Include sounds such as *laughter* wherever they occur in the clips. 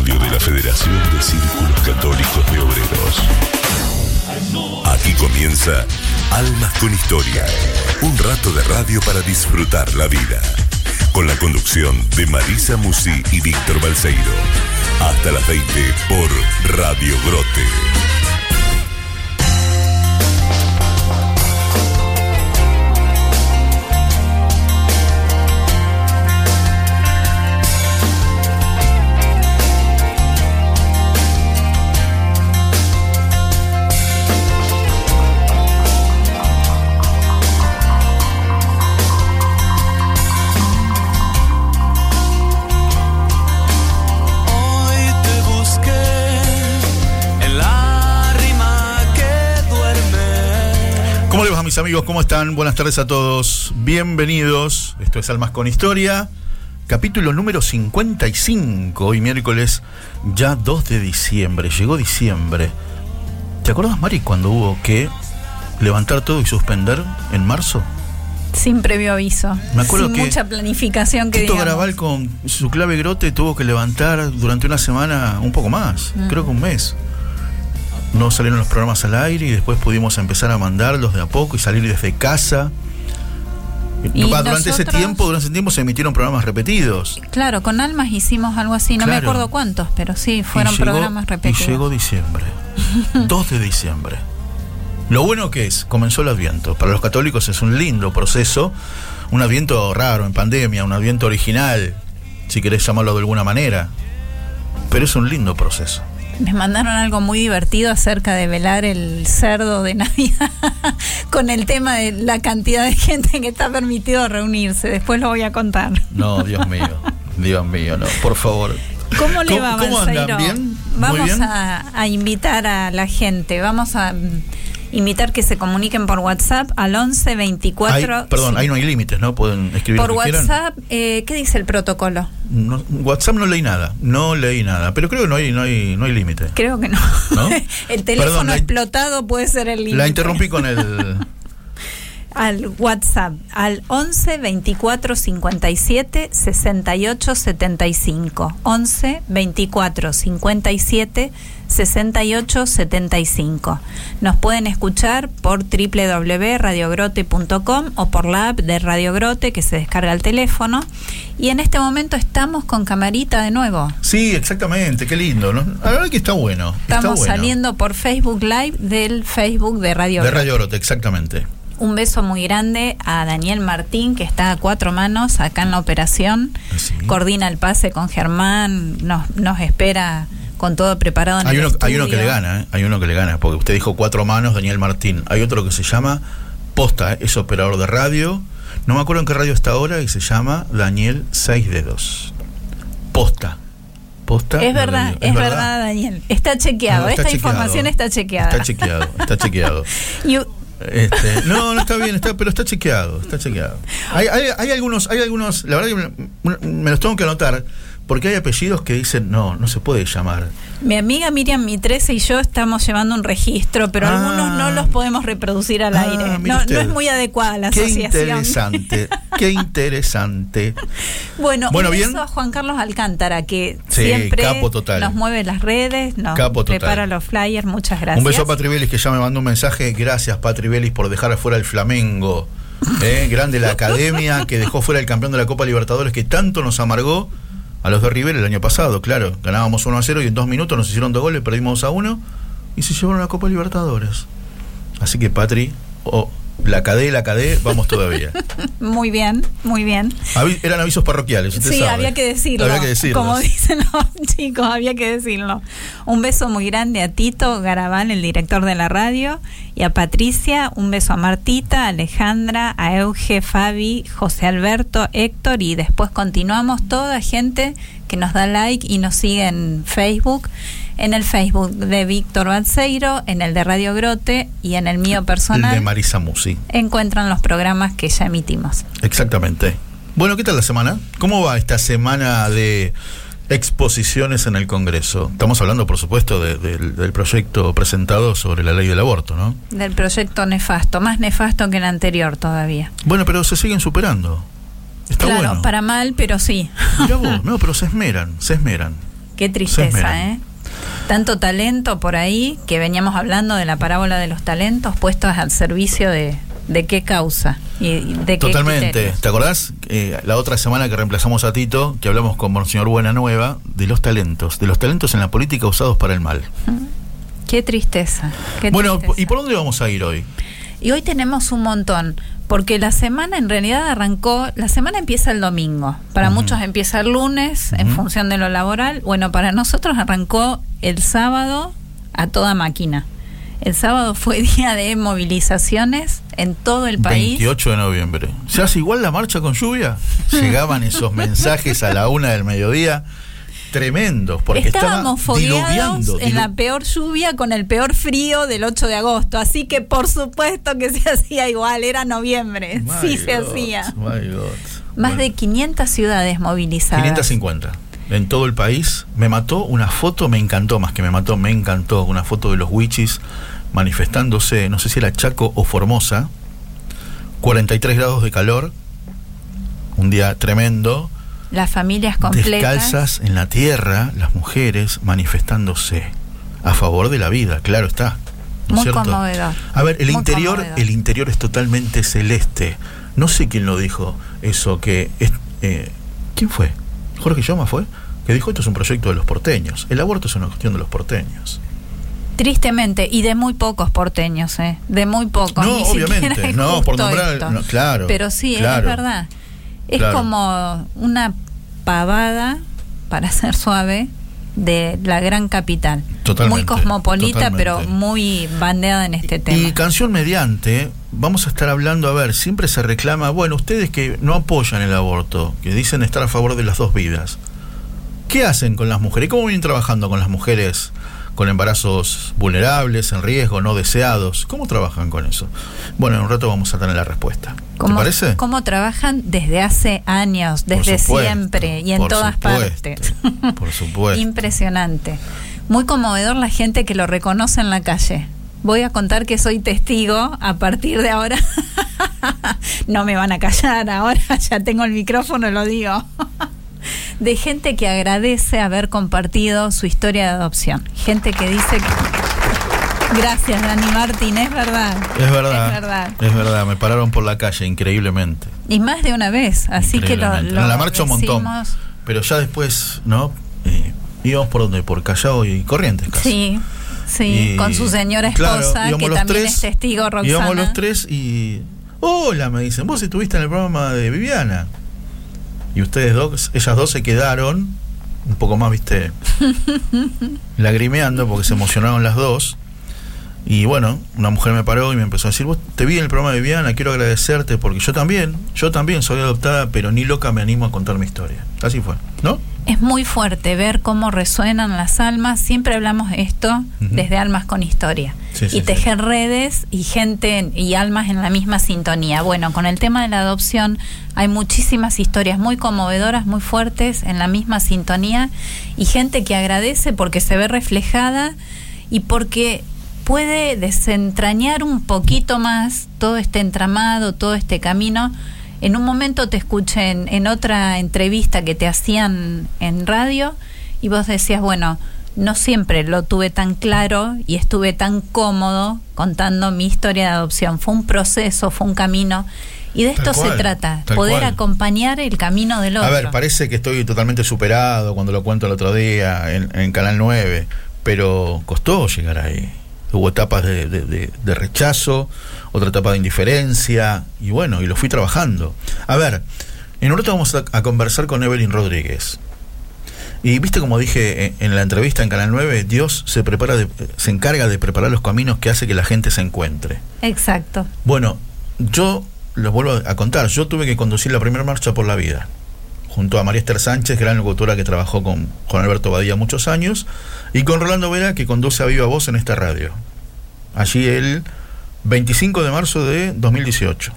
radio de la Federación de Círculos Católicos de Obreros. Aquí comienza Almas con Historia, un rato de radio para disfrutar la vida. Con la conducción de Marisa Musi y Víctor Balseiro. Hasta las 20 por Radio Grote. Mis amigos? ¿Cómo están? Buenas tardes a todos. Bienvenidos. Esto es Almas con Historia. Capítulo número 55. Hoy miércoles ya 2 de diciembre. Llegó diciembre. ¿Te acuerdas, Mari, cuando hubo que levantar todo y suspender en marzo? Sin previo aviso. Me acuerdo Sin que mucha planificación que Tito digamos. Garabal con su clave grote tuvo que levantar durante una semana un poco más, Mm. creo que un mes. No salieron los programas al aire y después pudimos empezar a mandarlos de a poco y salir desde casa. Y durante ese tiempo, durante ese tiempo se emitieron programas repetidos. Claro, con Almas hicimos algo así, no me acuerdo cuántos, pero sí, fueron llegó- programas repetidos. Y llegó diciembre. *laughs* 2 de diciembre. Lo bueno que es, comenzó el Adviento. Para los católicos es un lindo proceso. Un Adviento raro en pandemia, un Adviento original, si querés llamarlo de alguna manera. Pero es un lindo proceso. Me mandaron algo muy divertido acerca de velar el cerdo de Navidad *laughs* con el tema de la cantidad de gente que está permitido reunirse. Después lo voy a contar. No, Dios mío. Dios mío, no. Por favor. ¿Cómo le ¿Cómo- va, cómo andan? Balseiro? ¿Bien? Vamos bien. A, a invitar a la gente, vamos a invitar que se comuniquen por WhatsApp al 11 24. Ahí- perdón, sí. ahí no hay límites, ¿no? Pueden escribir Por lo que. WhatsApp, eh, ¿qué dice el protocolo? No, WhatsApp no leí nada. No leí nada. Pero creo que no hay, no hay, no hay límite. Creo que no. ¿No? *laughs* el teléfono Perdón, explotado puede ser el límite. La interrumpí con el. *laughs* Al WhatsApp, al 11 24 57 68 75. 11 24 57 68 75. Nos pueden escuchar por www.radiogrote.com o por la app de Radio Grote que se descarga al teléfono. Y en este momento estamos con camarita de nuevo. Sí, exactamente. Qué lindo. ¿no? La verdad que está bueno. está Estamos bueno. saliendo por Facebook Live del Facebook de Radio De Grote. Radio Orote, exactamente. Un beso muy grande a Daniel Martín, que está a cuatro manos acá en la operación. Sí. Coordina el pase con Germán, nos, nos espera con todo preparado en Hay el uno, hay uno que le gana, ¿eh? hay uno que le gana, porque usted dijo cuatro manos, Daniel Martín. Hay otro que se llama Posta, ¿eh? es operador de radio. No me acuerdo en qué radio está ahora y se llama Daniel Seis Dedos. Posta. Posta. Es verdad, es verdad, Daniel. Está chequeado, No, está esta chequeado. información está chequeada. Está chequeado, está chequeado. *laughs* Y Este, no, no está bien, está, pero está chequeado, está chequeado. Hay, hay, hay algunos, hay algunos, la verdad que me, me los tengo que anotar, porque hay apellidos que dicen, no, no se puede llamar. Mi amiga Miriam Mitrese y yo estamos llevando un registro, pero Ah. algunos no los podemos reproducir al Ah, aire. No, es muy adecuada la Qué asociación. interesante, qué *laughs* interesante. Bueno, Bueno, un bien. beso a Juan Carlos Alcántara, que Sí, siempre nos mueve las redes, nos prepara los flyers. Muchas gracias. Un beso a Patri Vélez que ya me mandó un mensaje. Gracias, Patri Vélez, por dejar afuera el Flamengo. Eh, grande la academia que dejó fuera el campeón de la Copa Libertadores que tanto nos amargó a los de River el año pasado. Claro, ganábamos 1 a 0 y en dos minutos nos hicieron dos goles, perdimos a uno y se llevaron la Copa Libertadores. Así que, Patri, oh, la cadé, la cadé, vamos todavía. *laughs* Muy bien, muy bien. Eran avisos parroquiales. usted Sí, sabe. había que decirlo. Había que decirlo. Como dicen los *laughs* chicos, había que decirlo. Un beso muy grande a Tito Garabal, el director de la radio, y a Patricia. Un beso a Martita, a Alejandra, a Euge, Fabi, José Alberto, Héctor. Y después continuamos toda gente que nos da like y nos sigue en Facebook. En el Facebook de Víctor Balseiro, en el de Radio Grote y en el mío personal. De Marisa Musi. encuentran los programas que ya emitimos. Exactamente. Bueno, ¿qué tal la semana? ¿Cómo va esta semana de exposiciones en el Congreso? Estamos hablando, por supuesto, de- del- del proyecto presentado sobre la ley del aborto, ¿no? Del proyecto nefasto, más nefasto que el anterior todavía. Bueno, pero se siguen superando. Está claro, bueno. para mal, pero sí. Mirá vos, *laughs* no, pero se esmeran, se esmeran. Qué tristeza, ¿eh? Tanto talento por ahí, que veníamos hablando de la parábola de los talentos puestos al servicio de, de qué causa y de qué Totalmente. ¿Te acordás? Eh, la otra semana que reemplazamos a Tito, que hablamos con Monseñor Buenanueva, de los talentos, de los talentos en la política usados para el mal. Qué tristeza. Qué bueno, tristeza. ¿y por dónde vamos a ir hoy? Y hoy tenemos un montón, porque la semana en realidad arrancó, la semana empieza el domingo, para muchos empieza el lunes en función de lo laboral, bueno, para nosotros arrancó el sábado a toda máquina. El sábado fue *laughs* día de movilizaciones en todo el país. 28 de noviembre. ¿Se hace igual la marcha con lluvia? *laughs* Llegaban esos mensajes a la una del mediodía tremendos, porque Estábamos estaba fogueados en dilu- la peor lluvia con el peor frío del 8 de agosto, así que por supuesto que *laughs* se hacía igual, era noviembre, My sí se hacía. Más Bueno, de 500 ciudades movilizadas. 550 en todo el país. Me mató una foto, me encantó, más que me mató, me encantó. Una foto de los Wichis manifestándose, no sé si era Chaco o Formosa, 43 grados de calor, un día tremendo, Las familias completas. descalzas en la tierra, las mujeres manifestándose a favor de la vida, claro está. ¿no es Muy cierto? conmovedor. A ver, el interior, conmovedor. el interior es totalmente celeste. No sé quién lo dijo eso que es, eh, ¿quién fue? Jorge Llama fue que dijo esto es un proyecto de los porteños. El aborto es una cuestión de los porteños. Tristemente, y de muy pocos porteños, ¿eh? De muy pocos. No, obviamente, no, por nombrar- no, claro, Pero sí, es verdad. Es Claro. como una pavada, para *laughs* ser suave, de la gran capital. Totalmente, muy cosmopolita, totalmente. pero muy bandeada en este tema. Y canción mediante, vamos a estar hablando, a ver, siempre se reclama, bueno, ustedes que no apoyan el aborto, que dicen estar a favor de las dos vidas, ¿qué hacen con las mujeres? ¿Cómo vienen trabajando con las mujeres con embarazos vulnerables, en riesgo, no deseados? ¿Cómo trabajan con eso? Bueno, en un rato vamos a tener la respuesta. ¿Te ¿Cómo, parece? cómo trabajan desde hace años, desde supuesto, siempre y en todas supuesto, partes. *laughs* por supuesto. Impresionante. Muy conmovedor la gente que lo reconoce en la calle. Voy a contar que soy testigo a partir de ahora. *laughs* no me van a callar ahora, *laughs* ya tengo el micrófono, lo digo. De gente que agradece haber compartido su historia de adopción. Gente que dice que... Gracias, Dani Martín, es verdad. Es verdad, Es verdad. es verdad, me pararon por la calle increíblemente. Y más de una vez, así que lo, Increíblemente. lo En la marcha un montón. Pero ya después, ¿no? Eh, íbamos por donde, por Callao y Corrientes casi. Sí, sí, Y- con su señora esposa, que también tres, es testigo, Roxana. Íbamos los tres y. Hola, me dicen, vos estuviste en el programa de Viviana. Y ustedes dos, ellas dos se quedaron un poco más, viste, *laughs* lagrimeando porque se emocionaron las dos. Y bueno, una mujer me paró y me empezó a decir, vos te vi en el programa de Viviana, quiero agradecerte porque yo también, yo también soy adoptada, pero ni loca me animo a contar mi historia. Así fue, ¿no? Es muy fuerte ver cómo resuenan las almas. Siempre hablamos esto desde Almas con Historia. Sí, sí, y sí. tejer redes y gente y almas en la misma sintonía. Bueno, con el tema de la adopción hay muchísimas historias muy conmovedoras, muy fuertes, en la misma sintonía. Y gente que agradece porque se ve reflejada y porque puede desentrañar un poquito más todo este entramado, todo este camino. En un momento te escuché en, en otra entrevista que te hacían en radio y vos decías, bueno, no siempre lo tuve tan claro y estuve tan cómodo contando mi historia de adopción. Fue un proceso, fue un camino. Y de esto se trata, poder cual. acompañar el camino del otro. A ver, parece que estoy totalmente superado cuando lo cuento el otro día en, en Canal 9, pero costó llegar ahí. Hubo etapas de, de- de- de rechazo, otra etapa de indiferencia, y bueno, y lo fui trabajando. A ver, en un rato vamos a, a conversar con Evelyn Rodríguez. Y viste como dije en, en la entrevista en Canal 9, Dios se prepara de- se encarga de preparar los caminos que hace que la gente se encuentre. Exacto. Bueno, yo lo vuelvo a contar. Yo tuve que conducir la primera marcha por la vida. Junto a María Esther Sánchez, gran locutora que trabajó con, con Alberto Badía muchos años, y con Rolando Vera, que conduce a Viva Voz en esta radio. Allí el 25 de marzo de 2018.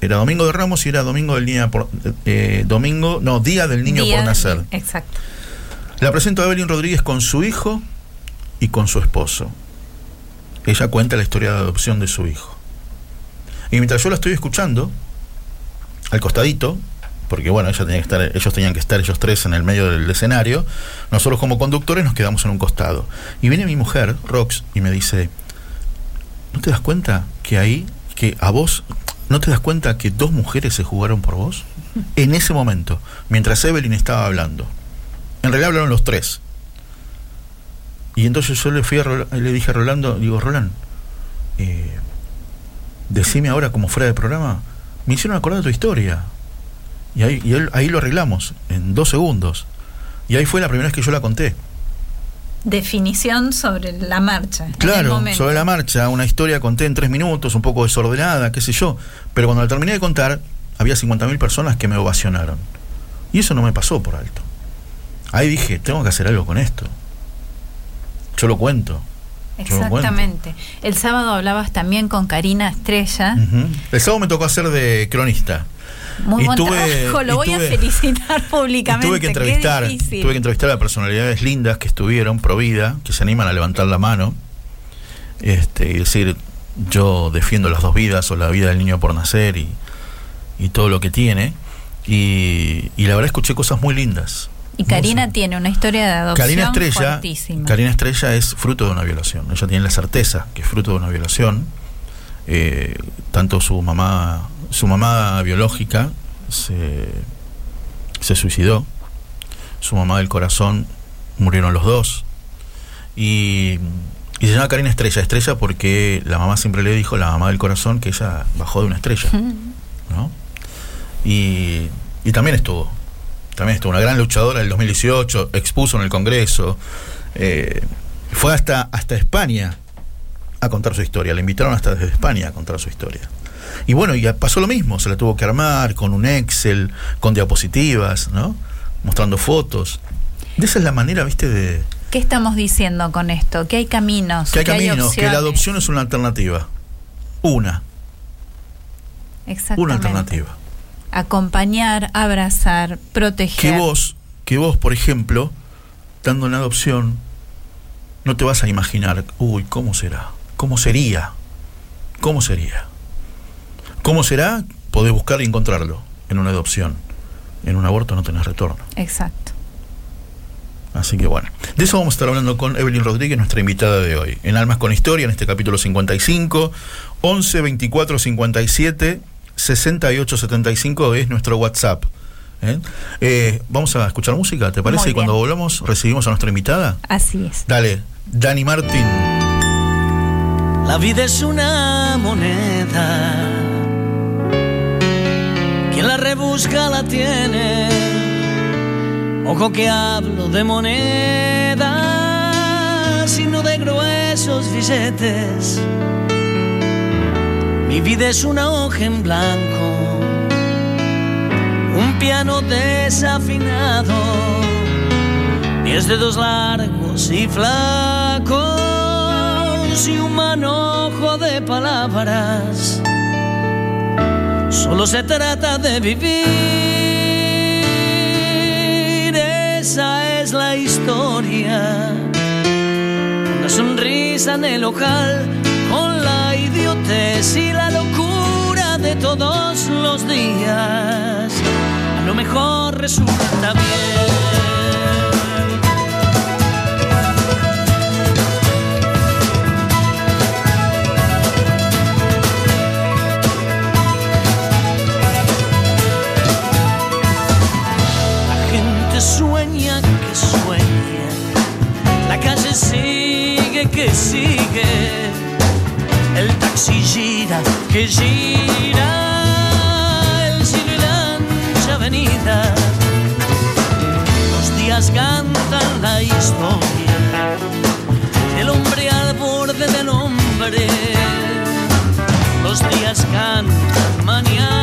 Era domingo de Ramos y era domingo del día por, eh, domingo, no, día del niño Día- por nacer. Exacto. La presento a Evelyn Rodríguez con su hijo y con su esposo. Ella cuenta la historia de adopción de su hijo. Y mientras yo la estoy escuchando, al costadito, porque bueno, ella tenía que estar, ellos tenían que estar ellos tres en el medio del escenario. Nosotros como conductores nos quedamos en un costado. Y viene mi mujer, Rox, y me dice, ¿no te das cuenta que ahí, que a vos, ¿no te das cuenta que dos mujeres se jugaron por vos? En ese momento, mientras Evelyn estaba hablando. En realidad hablaron los tres. Y entonces yo le fui a le dije a Rolando, digo, Roland, eh, decime ahora como fuera del programa, me hicieron acordar de tu historia. Y ahí, y ahí lo arreglamos, en dos segundos. Y ahí fue la primera vez que yo la conté. Definición sobre la marcha. Claro, sobre la marcha, una historia conté en tres minutos, un poco desordenada, qué sé yo. Pero cuando la terminé de contar, había 50.000 personas que me ovacionaron. Y eso no me pasó por alto. Ahí dije, tengo que hacer algo con esto. Yo lo cuento. Exactamente. El sábado hablabas también con Karina Estrella. El sábado me tocó hacer de cronista. Muy buen trabajo, lo voy a felicitar públicamente. Tuve que entrevistar, tuve que entrevistar a personalidades lindas que estuvieron pro vida, que se animan a levantar la mano este, y decir yo defiendo las dos vidas o la vida del niño por nacer y, y todo lo que tiene. Y, y la verdad escuché cosas muy lindas. Y Karina tiene una historia de adopción Karina Estrella, Karina Estrella es fruto de una violación. Ella tiene la certeza que es fruto de una violación. Eh, tanto su mamá, su mamá biológica se, se suicidó. Su mamá del corazón murieron los dos. Y, y se llama Karina Estrella. Estrella porque la mamá siempre le dijo, la mamá del corazón, que ella bajó de una estrella. ¿no? Y, y también estuvo también estuvo una gran luchadora del 2018, expuso en el Congreso, eh, fue hasta, hasta España a contar su historia, le invitaron hasta desde España a contar su historia. Y bueno, y pasó lo mismo, se la tuvo que armar con un Excel, con diapositivas, ¿no? Mostrando fotos. De esa es la manera, viste, de... ¿Qué estamos diciendo con esto? Que hay caminos. Que hay caminos, que la adopción es una alternativa. Una. Exactamente. Una alternativa acompañar, abrazar, proteger. Que vos, que vos, por ejemplo, dando una adopción, no te vas a imaginar, uy, ¿cómo será? ¿Cómo sería? ¿Cómo sería? ¿Cómo será? Podés buscar y encontrarlo en una adopción. En un aborto no tenés retorno. Exacto. Así que bueno, de eso vamos a estar hablando con Evelyn Rodríguez, nuestra invitada de hoy, en Almas con Historia, en este capítulo 55, 11 24 57 6875 es nuestro WhatsApp. ¿eh? Eh, vamos a escuchar música, ¿te parece? Y cuando volvamos recibimos a nuestra invitada. Así es. Dale, Dani Martín. La vida es una moneda. Quien la rebusca la tiene. Ojo que hablo de moneda, sino de gruesos billetes mi vida es una hoja en blanco, un piano desafinado, diez dedos largos y flacos y un manojo de palabras. Solo se trata de vivir, esa es la historia. Una sonrisa en el local con la idiotez y la locura de todos los días. A lo mejor resulta bien. Sueña, la calle sigue que sigue el taxi gira, que gira, el cielo la avenida. Los días cantan la historia, el hombre al borde del hombre. Los días cantan mañana,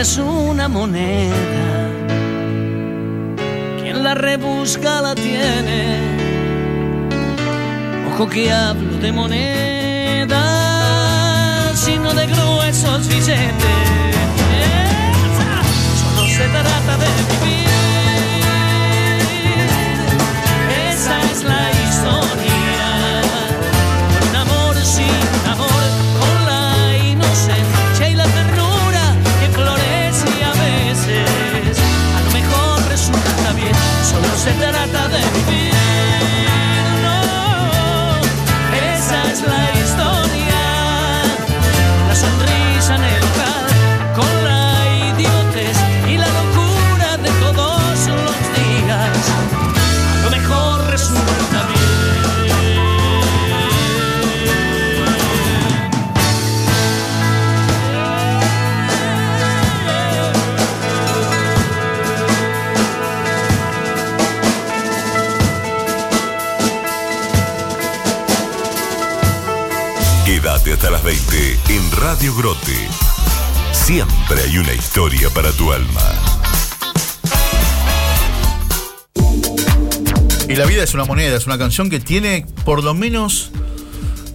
es una moneda, quien la rebusca la tiene. Ojo que hablo de moneda, sino de gruesos billetes. Solo se trata de vivir. Se trata Radio Grote. Siempre hay una historia para tu alma. Y la vida es una moneda, es una canción que tiene por lo menos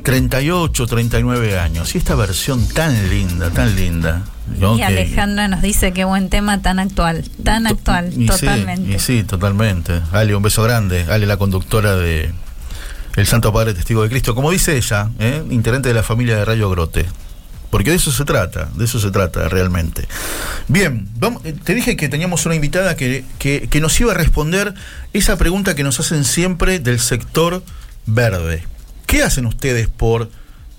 38, 39 años. Y esta versión tan linda, tan linda. ¿no? Y Que- Alejandra nos dice qué buen tema tan actual, tan actual, Y sí, totalmente. y sí, totalmente. Ale, un beso grande. Ale, la conductora de El Santo Padre Testigo de Cristo. Como dice ella, ¿eh? integrante de la familia de Rayo Grote. Porque de eso se trata, de eso se trata realmente. Bien, vamos- eh, te dije que teníamos una invitada que, que- que nos iba a responder esa pregunta que nos hacen siempre del sector verde. ¿Qué hacen ustedes por...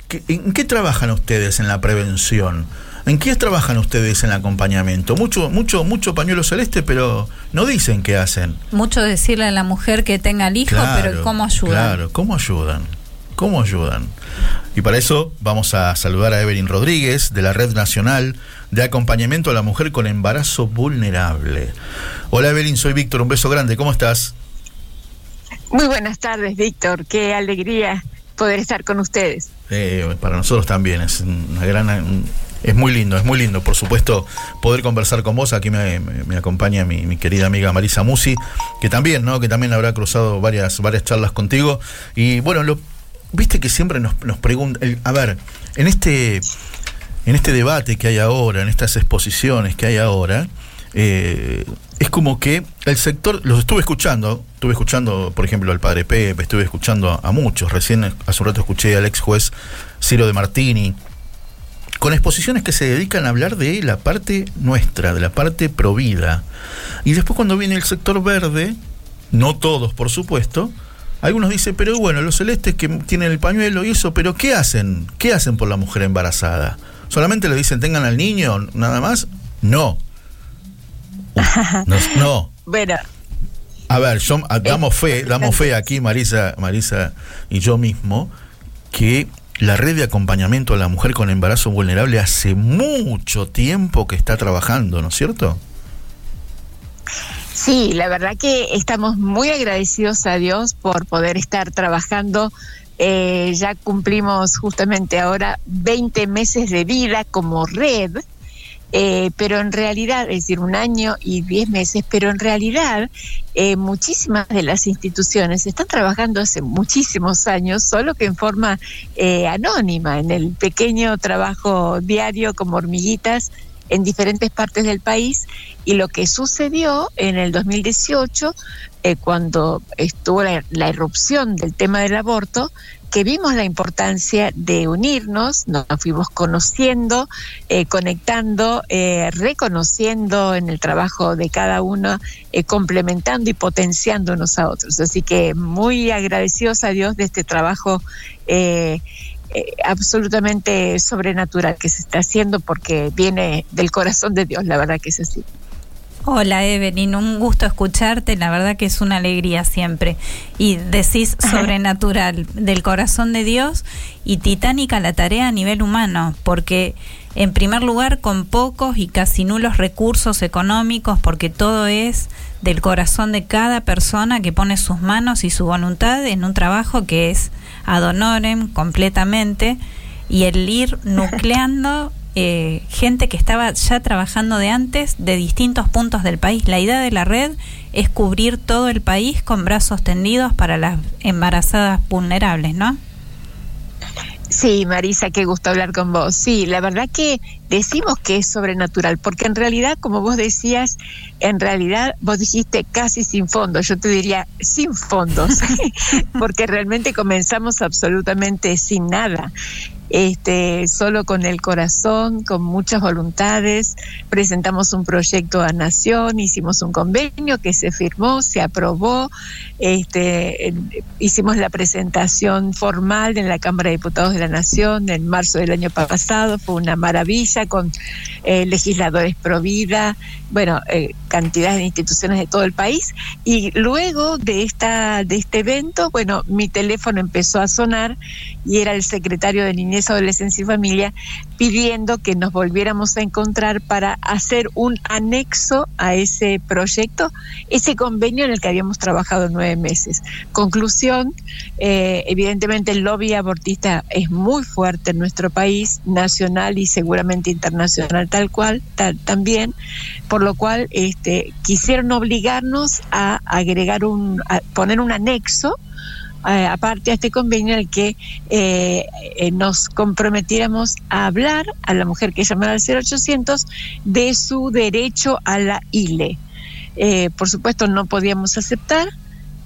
qué- ¿En qué trabajan ustedes en la prevención? ¿En qué trabajan ustedes en el acompañamiento? Mucho, mucho, mucho pañuelo celeste, pero no dicen qué hacen. Mucho decirle a la mujer que tenga el hijo, pero ¿cómo ayuda? Claro, ¿cómo ayudan? ¿Cómo ayudan? Y para eso vamos a saludar a Evelyn Rodríguez de la Red Nacional de Acompañamiento a la Mujer con Embarazo Vulnerable. Hola Evelyn, soy Víctor, un beso grande, ¿cómo estás? Muy buenas tardes, Víctor. Qué alegría poder estar con ustedes. Eh, para nosotros también es una gran es muy lindo es muy lindo por supuesto poder conversar con vos aquí me, me- me acompaña mi, mi querida amiga Marisa Musi que también no que también habrá cruzado varias varias charlas contigo y bueno lo viste que siempre nos, nos preguntan a ver en este en este debate que hay ahora en estas exposiciones que hay ahora eh, es como que el sector, los estuve escuchando, estuve escuchando, por ejemplo, al padre Pepe, estuve escuchando a, muchos, recién hace un rato escuché al ex juez Ciro de Martini, con exposiciones que se dedican a hablar de la parte nuestra, de la parte provida. Y después cuando viene el sector verde, no todos por supuesto, algunos dicen, pero bueno, los celestes que tienen el pañuelo y eso, pero ¿qué hacen? ¿Qué hacen por la mujer embarazada? ¿Solamente le dicen tengan al niño, nada más? No. *laughs* No, no. Bueno, A ver, yo, damos fe, damos fe aquí, Marisa, Marisa y yo mismo, que la red de acompañamiento a la mujer con embarazo vulnerable hace mucho tiempo que está trabajando, ¿no es cierto? Sí, la verdad que estamos muy agradecidos a Dios por poder estar trabajando. Eh, ya cumplimos justamente ahora 20 meses de vida como red. Eh, pero en realidad, es decir, un año y 10 meses, pero en realidad eh, muchísimas de las instituciones están trabajando hace muchísimos años, solo que en forma eh, anónima, en el pequeño trabajo diario como hormiguitas en diferentes partes del país. Y lo que sucedió en el 2018, eh, cuando estuvo la, la irrupción del tema del aborto, que vimos la importancia de unirnos, nos fuimos conociendo, eh, conectando, eh, reconociendo en el trabajo de cada uno, complementando y potenciando unos a otros. Así que muy agradecidos a Dios de este trabajo eh, absolutamente sobrenatural que se está haciendo porque viene del corazón de Dios, la verdad que es así. Hola Evelyn, un gusto escucharte, la verdad que es una alegría siempre. Y decís *laughs* sobrenatural, del corazón de Dios y titánica la tarea a nivel humano, porque en primer lugar con pocos y casi nulos recursos económicos, porque todo es del corazón de cada persona que pone sus manos y su voluntad en un trabajo que es ad honorem completamente y el ir *laughs* nucleando eh, gente que estaba ya trabajando de antes de distintos puntos del país. La idea de la red es cubrir todo el país con brazos tendidos para las embarazadas vulnerables, ¿no? Sí, Marisa, qué gusto hablar con vos. Sí, la verdad que decimos que es sobrenatural, porque en realidad, como vos decías, en realidad vos dijiste casi sin fondos, yo te diría sin fondos, *laughs* porque realmente comenzamos absolutamente sin nada este, solo con el corazón, con muchas voluntades. Presentamos un proyecto a Nación, hicimos un convenio que se firmó, se aprobó, este, hicimos la presentación formal en la Cámara de Diputados de la Nación en marzo del año pasado, fue una maravilla con eh, legisladores pro vida, bueno, eh, cantidades de instituciones de todo el país. Y luego de, esta, de este evento, bueno, mi teléfono empezó a sonar y era el secretario de Niñez, Adolescencia y Familia pidiendo que nos volviéramos a encontrar para hacer un anexo a ese proyecto, ese convenio en el que habíamos trabajado nueve meses. Conclusión, eh, evidentemente el lobby abortista es muy fuerte en nuestro país, nacional y seguramente internacional tal cual, también, por lo cual este, quisieron obligarnos a agregar un, poner un anexo eh, aparte a este convenio en el que eh, eh, nos comprometiéramos a hablar a la mujer que llamara al 0800 de su derecho a la ILE. por supuesto no podíamos aceptar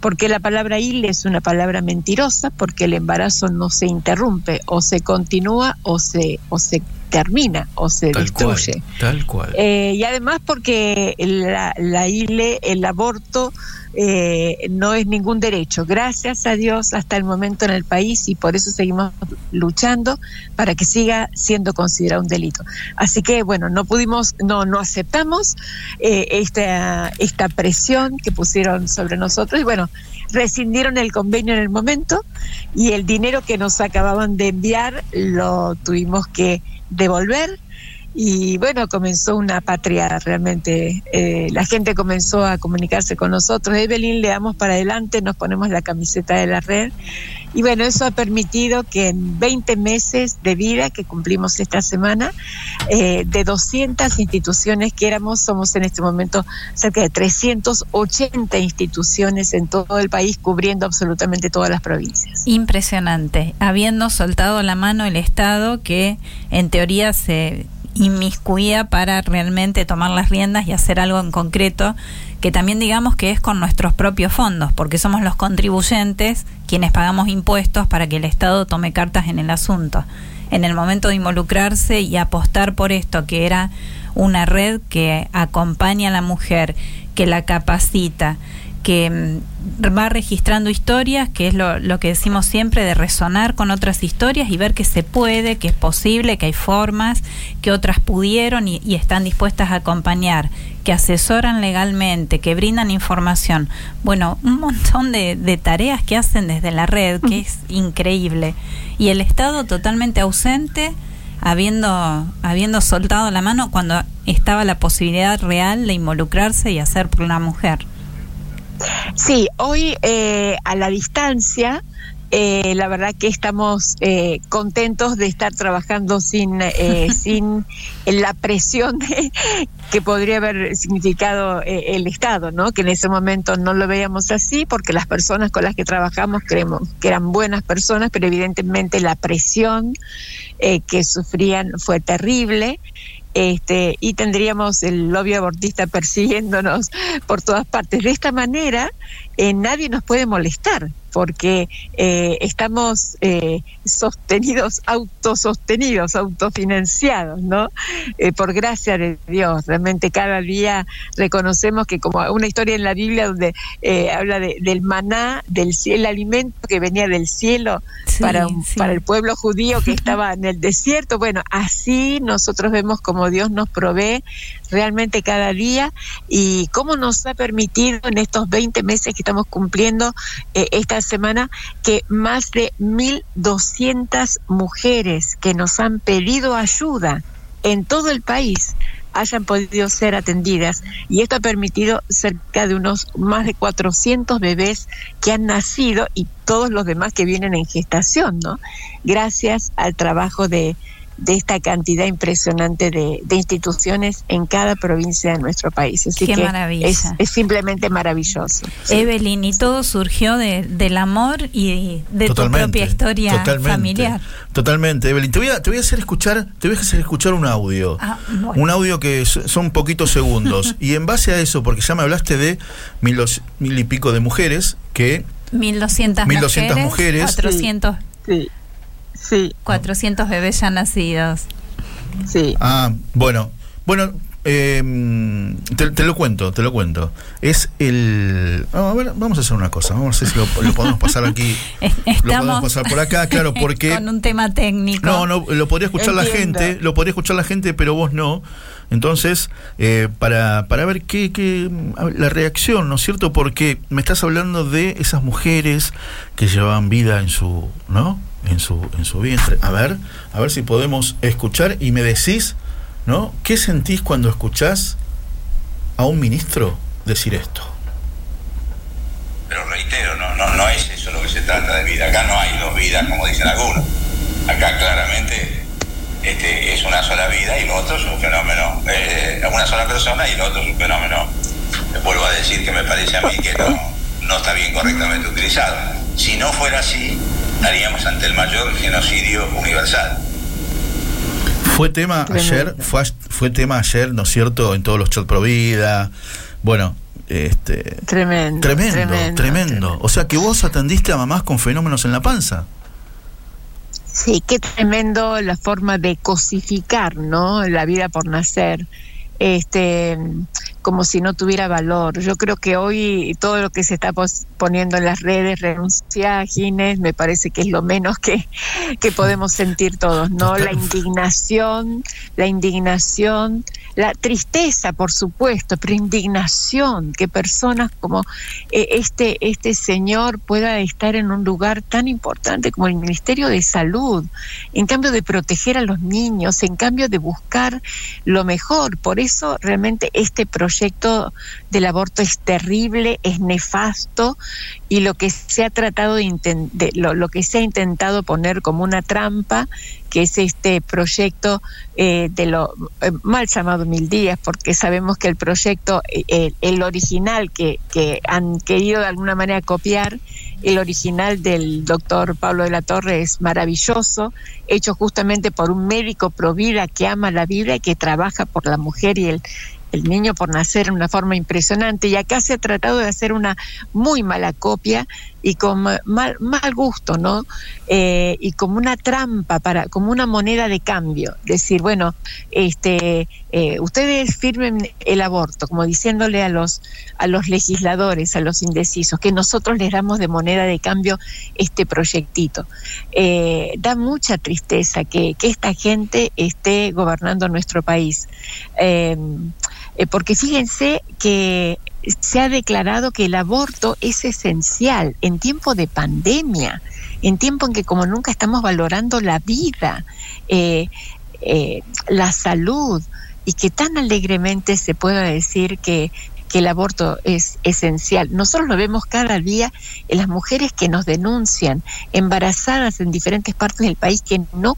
porque la palabra ILE es una palabra mentirosa, porque el embarazo no se interrumpe, o se continúa o se, o se termina o se destruye. tal cual. y además porque la, la ILE, el aborto, eh, no es ningún derecho. Gracias a Dios hasta el momento en el país y por eso seguimos luchando para que siga siendo considerado un delito. Así que bueno, no pudimos, no, no aceptamos eh, esta, esta presión que pusieron sobre nosotros y bueno, rescindieron el convenio en el momento y el dinero que nos acababan de enviar lo tuvimos que devolver y bueno, comenzó una patria realmente. Eh, la gente comenzó a comunicarse con nosotros. Evelyn, le damos para adelante, nos ponemos la camiseta de la red. Y bueno, eso ha permitido que en 20 meses de vida que cumplimos esta semana, eh, de 200 instituciones que éramos, somos en este momento cerca de 380 instituciones en todo el país, cubriendo absolutamente todas las provincias. Impresionante. Habiendo soltado la mano el Estado que en teoría se inmiscuida para realmente tomar las riendas y hacer algo en concreto, que también digamos que es con nuestros propios fondos, porque somos los contribuyentes quienes pagamos impuestos para que el Estado tome cartas en el asunto. En el momento de involucrarse y apostar por esto, que era una red que acompaña a la mujer, que la capacita, que mm, va registrando historias, que es lo, lo, que decimos siempre de resonar con otras historias y ver que se puede, que es posible, que hay formas, que otras pudieron y, están dispuestas a acompañar, que asesoran legalmente, que brindan información. Bueno, un montón de, de tareas que hacen desde la red, que es increíble. Y el Estado totalmente ausente habiendo, habiendo soltado la mano cuando estaba la posibilidad real de involucrarse y hacer por una mujer. Sí, hoy eh, a la distancia, eh, la verdad que estamos eh, contentos de estar trabajando sin, *laughs* sin la presión *laughs* que podría haber significado el Estado, ¿no? Que en ese momento no lo veíamos así porque las personas con las que trabajamos creemos que eran buenas personas, pero evidentemente la presión que sufrían fue terrible este, y tendríamos el lobby abortista persiguiéndonos por todas partes. De esta manera, eh, nadie nos puede molestar porque eh, estamos eh, sostenidos, autosostenidos, autofinanciados, ¿no? Eh, por gracia de Dios. Realmente cada día reconocemos que como una historia en la Biblia donde habla del maná, del cielo, el alimento que venía del cielo para, para el pueblo judío que *laughs* estaba en el desierto. Bueno, así nosotros vemos como Dios nos provee realmente cada día y cómo nos ha permitido en estos 20 meses que estamos cumpliendo esta semana que más de 1.200 mujeres que nos han pedido ayuda en todo el país hayan podido ser atendidas y esto ha permitido cerca de unos más de 400 bebés que han nacido y todos los demás que vienen en gestación, ¿no? Gracias al trabajo de de esta cantidad impresionante de, instituciones en cada provincia de nuestro país. Así Qué que maravilla. Es, simplemente maravilloso. Evelyn, y todo surgió del amor y de tu propia historia familiar. Totalmente, Evelyn. Te voy a, te voy a hacer escuchar, te voy a hacer escuchar un audio. Ah, un audio que son poquitos segundos. *laughs* y en base a eso, porque ya me hablaste de mil, mil y pico de mujeres que 1200, 1200 mujeres, mujeres 400 sí. Sí. 400 bebés ya nacidos. Sí. Ah, bueno. Bueno, eh, te, lo cuento, te lo cuento. Es el. a ver, vamos a hacer una cosa. Vamos a ver si lo, podemos pasar aquí. *laughs* Estamos lo podemos pasar por acá, claro, *laughs* porque. Con un tema técnico. No, no, lo podría escuchar la gente, lo podría escuchar la gente, pero vos no. Entonces, eh, para, para ver qué, qué. la reacción, ¿no es cierto? Porque me estás hablando de esas mujeres que llevaban vida en su. ¿No? En su, en su vientre. A ver, a ver si podemos escuchar y me decís, ¿no? ¿Qué sentís cuando escuchás a un ministro decir esto? Pero reitero, no, no, no es eso lo que se trata de vida. Acá no hay dos vidas, como dicen algunos. Acá claramente este, es una sola vida y lo otro es un fenómeno. Eh, una sola persona y lo otro es un fenómeno. Vuelvo a decir que me parece a mí que no, no está bien correctamente utilizado. Si no fuera así, estaríamos ante el mayor genocidio universal. Fue tema ayer, fue, fue tema ayer, ¿no es cierto?, en todos los chats pro vida. Bueno, este tremendo, tremendo, tremendo, O sea que vos atendiste a mamás con fenómenos en la panza. Sí, qué tremendo la forma de cosificar, ¿no? La vida por nacer. Este, como si no tuviera valor. Yo creo que hoy todo lo que se está poniendo en las redes, renuncia a Gines, me parece que es lo menos que, que podemos sentir todos, ¿no? La indignación, la indignación, la tristeza, por supuesto, pero indignación que personas como eh, este, este señor pueda estar en un lugar tan importante como el Ministerio de Salud, en cambio de proteger a los niños, en cambio de buscar lo mejor. Por eso realmente este proyecto proyecto del aborto es terrible, es nefasto y lo que se ha tratado de, lo, que se ha intentado poner como una trampa que es este proyecto eh, de lo eh, mal llamado mil días porque sabemos que el proyecto eh, el original que, que han querido de alguna manera copiar el original del doctor Pablo de la Torre es maravilloso, hecho justamente por un médico pro vida que ama la vida y que trabaja por la mujer y el, el niño por nacer en una forma impresionante y acá se ha tratado de hacer una muy mala copia y con mal, mal gusto, ¿no? Eh, y como una trampa, para, como una moneda de cambio. Decir, bueno, este, eh, ustedes firmen el aborto, como diciéndole a los, a los legisladores, a los indecisos, que nosotros les damos de moneda de cambio este proyectito. Eh, da mucha tristeza que, que, esta gente esté gobernando nuestro país. Eh, porque fíjense que se ha declarado que el aborto es esencial en tiempo de pandemia, en tiempo en que como nunca estamos valorando la vida, eh, eh, la salud, y que tan alegremente se pueda decir que que el aborto es esencial. Nosotros lo vemos cada día en las mujeres que nos denuncian, embarazadas en diferentes partes del país que no,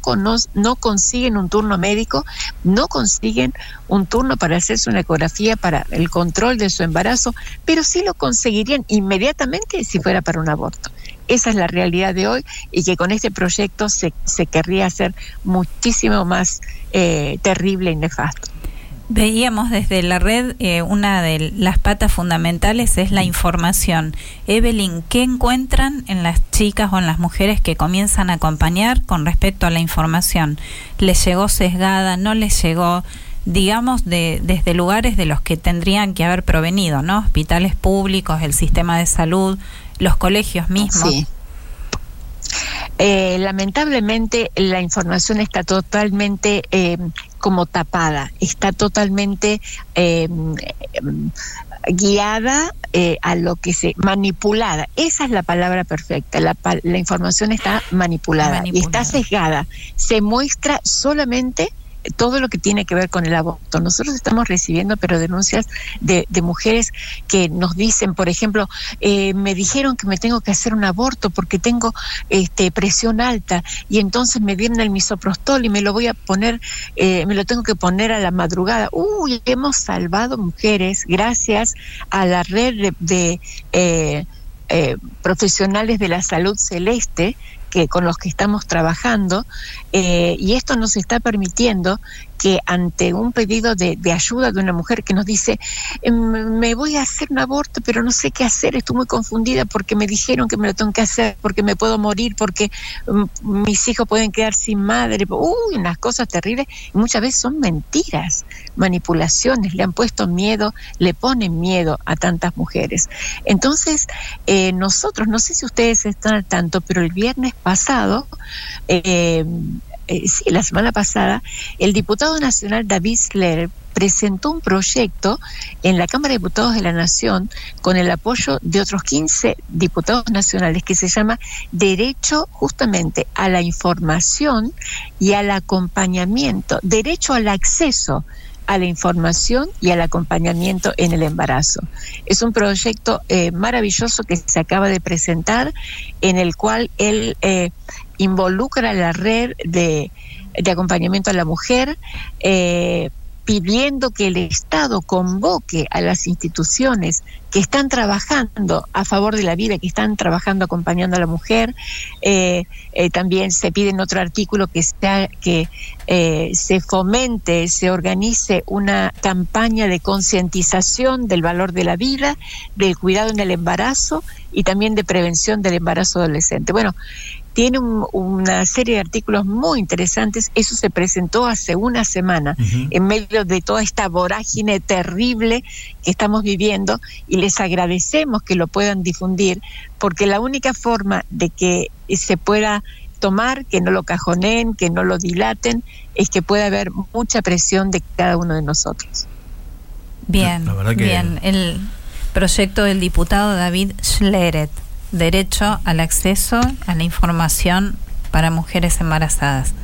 no consiguen un turno médico, no consiguen un turno para hacerse una ecografía para el control de su embarazo, pero sí lo conseguirían inmediatamente si fuera para un aborto. Esa es la realidad de hoy y que con este proyecto se, se querría hacer muchísimo más eh, terrible y nefasto. Veíamos desde la red eh, una de las patas fundamentales es la información. Evelyn, ¿qué encuentran en las chicas o en las mujeres que comienzan a acompañar con respecto a la información? ¿Les llegó sesgada? ¿No les llegó? digamos, de, desde lugares de los que tendrían que haber provenido, ¿no? Hospitales públicos, el sistema de salud, los colegios mismos. Sí. Eh, lamentablemente la información está totalmente eh, como tapada, está totalmente eh, guiada a lo que se manipulada. Esa es la palabra perfecta. La, información está manipulada, y está sesgada. Se muestra solamente todo lo que tiene que ver con el aborto. Nosotros estamos recibiendo, pero denuncias de, mujeres que nos dicen, por ejemplo, eh, me dijeron que me tengo que hacer un aborto porque tengo este, presión alta y entonces me dieron el misoprostol y me lo voy a poner, eh, me lo tengo que poner a la madrugada. Uy, hemos salvado mujeres gracias a la red de, eh, profesionales de la salud celeste que con los que estamos trabajando y esto nos está permitiendo que ante un pedido de, ayuda de una mujer que nos dice, em, me voy a hacer un aborto, pero no sé qué hacer, estoy muy confundida porque me dijeron que me lo tengo que hacer, porque me puedo morir, porque mm, mis hijos pueden quedar sin madre, uy, unas cosas terribles, muchas veces son mentiras, manipulaciones, le han puesto miedo, le ponen miedo a tantas mujeres. Entonces, eh, nosotros, no sé si ustedes están al tanto, pero el viernes pasado, eh, eh, sí, la semana pasada, el diputado nacional David Sler presentó un proyecto en la Cámara de Diputados de la Nación con el apoyo de otros 15 diputados nacionales que se llama Derecho justamente a la información y al acompañamiento, derecho al acceso a la información y al acompañamiento en el embarazo. Es un proyecto eh, maravilloso que se acaba de presentar en el cual él eh, involucra la red de, acompañamiento a la mujer, eh, pidiendo que el Estado convoque a las instituciones que están trabajando a favor de la vida, que están trabajando acompañando a la mujer. Eh, eh, también se pide en otro artículo que, que se fomente, se organice una campaña de concientización del valor de la vida, del cuidado en el embarazo y también de prevención del embarazo adolescente. Bueno, tiene una serie de artículos muy interesantes. Eso se presentó hace una semana en medio de toda esta vorágine terrible que estamos viviendo y les agradecemos que lo puedan difundir porque la única forma de que se pueda tomar, que no lo cajoneen, que no lo dilaten, es que pueda haber mucha presión de cada uno de nosotros. Bien, bien. El proyecto del diputado David Schleret derecho al acceso a la información para mujeres embarazadas.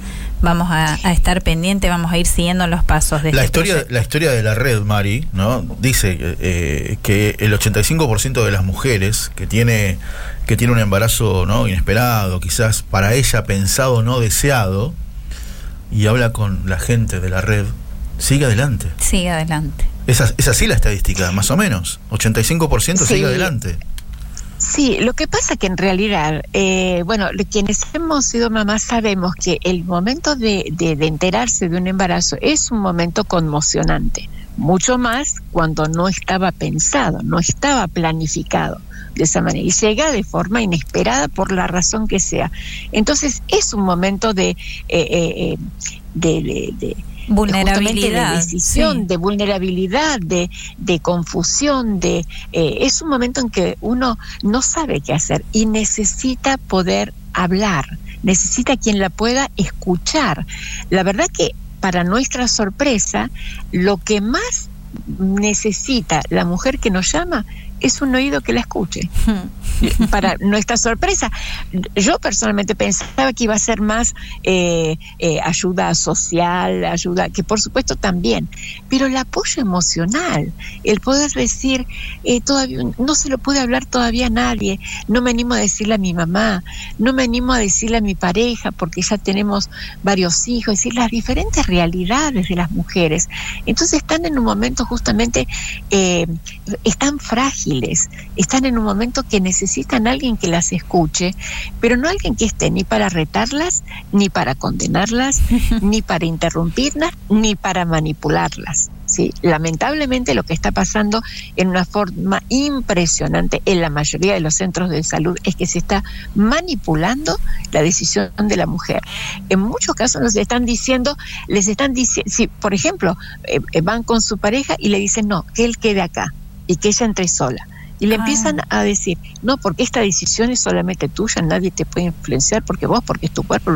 Vamos a, estar pendientes, vamos a ir siguiendo los pasos de la este historia La historia de la red, Mari, ¿no? dice eh, que el 85% de las mujeres que tiene, que tiene un embarazo ¿no? inesperado, quizás para ella pensado, no deseado, y habla con la gente de la red, sigue adelante. Sigue adelante. Es, es así la estadística, más o menos. 85% sigue adelante. Sí, lo que pasa que en realidad, eh, bueno, quienes hemos sido mamás sabemos que el momento de, de, enterarse de un embarazo es un momento conmocionante, mucho más cuando no estaba pensado, no estaba planificado de esa manera y llega de forma inesperada por la razón que sea. Entonces es un momento de, eh, eh, de vulnerabilidad de decisión de vulnerabilidad de, de confusión de eh, es un momento en que uno no sabe qué hacer y necesita poder hablar necesita quien la pueda escuchar. La verdad que para nuestra sorpresa lo que más necesita la mujer que nos llama es un oído que la escuche. *laughs* Para nuestra sorpresa, yo personalmente pensaba que iba a ser más eh, eh, ayuda social, ayuda, que por supuesto también, pero el apoyo emocional, el poder decir, eh, todavía no se lo puede hablar todavía a nadie, no me animo a decirle a mi mamá, no me animo a decirle a mi pareja, porque ya tenemos varios hijos, es decir, las diferentes realidades de las mujeres. Entonces están en un momento justamente, están frágiles están en un momento que necesitan a alguien que las escuche, pero no alguien que esté ni para retarlas, ni para condenarlas, ni para interrumpirlas, ni para manipularlas. Sí, lamentablemente lo que está pasando en una forma impresionante en la mayoría de los centros de salud es que se está manipulando la decisión de la mujer. En muchos casos nos están diciendo, les están diciendo, si por ejemplo eh, eh, van con su pareja y le dicen no, que él quede acá, y que ella entre sola. Y le Ah. empiezan a decir, no, porque esta decisión es solamente tuya, nadie te puede influenciar, porque vos, porque es tu cuerpo.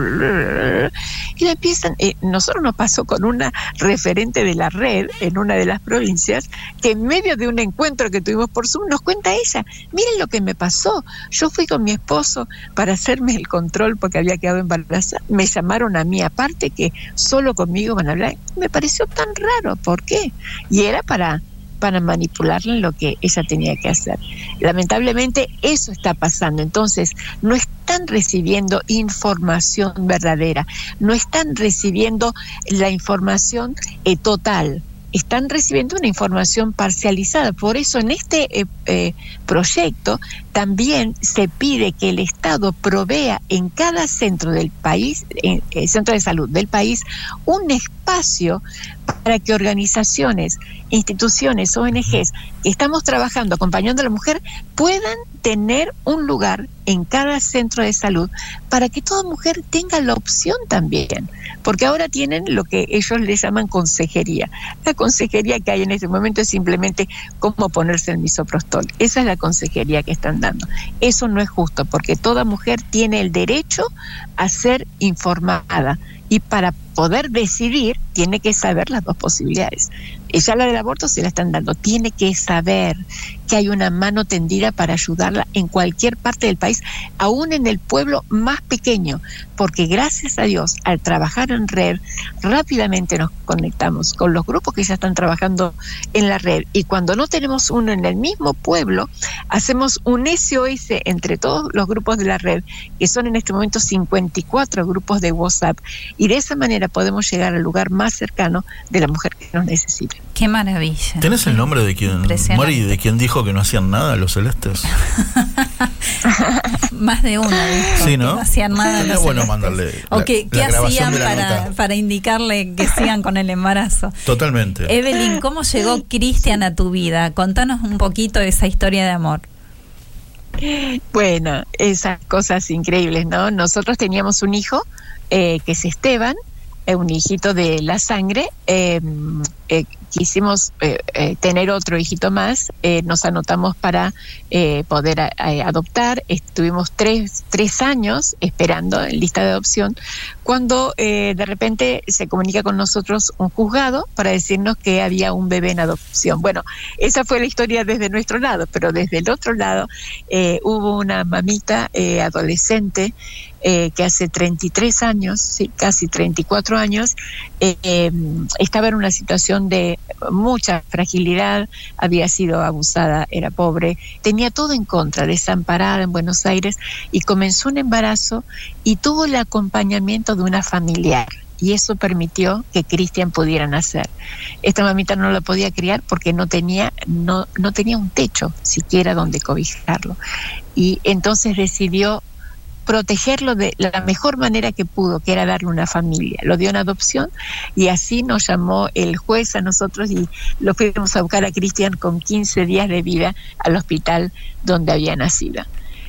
Y le empiezan, eh, nosotros nos pasó con una referente de la red en una de las provincias, que en medio de un encuentro que tuvimos por Zoom, nos cuenta ella, miren lo que me pasó, yo fui con mi esposo para hacerme el control porque había quedado embarazada, me llamaron a mí aparte que solo conmigo van a hablar, me pareció tan raro, ¿por qué? Y era para para manipularle en lo que ella tenía que hacer. Lamentablemente eso está pasando. Entonces, no están recibiendo información verdadera, no están recibiendo la información eh, total. Están recibiendo una información parcializada. Por eso en este eh, eh, proyecto también se pide que el Estado provea en cada centro del país, en, eh, centro de salud del país, un para que organizaciones, instituciones, ONGs que estamos trabajando acompañando a la mujer puedan tener un lugar en cada centro de salud para que toda mujer tenga la opción también, porque ahora tienen lo que ellos le llaman consejería. La consejería que hay en este momento es simplemente cómo ponerse el misoprostol. Esa es la consejería que están dando. Eso no es justo, porque toda mujer tiene el derecho a ser informada y para poder decidir tiene que saber las dos posibilidades. Ella la del aborto se la están dando, tiene que saber que hay una mano tendida para ayudarla en cualquier parte del país, aún en el pueblo más pequeño, porque gracias a Dios, al trabajar en red, rápidamente nos conectamos con los grupos que ya están trabajando en la red. Y cuando no tenemos uno en el mismo pueblo, hacemos un SOS entre todos los grupos de la red, que son en este momento 54 grupos de WhatsApp, y de esa manera podemos llegar al lugar más cercano de la mujer que nos necesita. Qué maravilla. ¿Tenés el nombre de quien. Mori, de quien dijo que no hacían nada los celestes? *laughs* Más de uno. dijo Sí, que ¿no? hacían nada Sería los bueno celestes. mandarle O la- que, la ¿qué hacían para, para indicarle que sigan con el embarazo? Totalmente. Evelyn, ¿cómo llegó Cristian a tu vida? Contanos un poquito de esa historia de amor. Bueno, esas cosas increíbles, ¿no? Nosotros teníamos un hijo eh, que es Esteban, un hijito de la sangre. eh, eh, quisimos eh, eh, tener otro hijito más, eh, nos anotamos para eh, poder adoptar. Estuvimos tres, tres años esperando en lista de adopción, cuando eh, de repente se comunica con nosotros un juzgado para decirnos que había un bebé en adopción. Bueno, esa fue la historia desde nuestro lado, pero desde el otro lado eh, hubo una mamita eh, adolescente eh, que hace 33 años, casi 34 años, eh, eh, estaba en una situación de mucha fragilidad, había sido abusada, era pobre, tenía todo en contra, desamparada en Buenos Aires y comenzó un embarazo y tuvo el acompañamiento de una familiar. Y eso permitió que Cristian pudiera nacer. Esta mamita no la podía criar porque no tenía, no, no tenía un techo siquiera donde cobijarlo. Y entonces decidió protegerlo de la mejor manera que pudo, que era darle una familia. Lo dio en adopción y así nos llamó el juez a nosotros y lo fuimos a buscar a Cristian con 15 días de vida al hospital donde había nacido.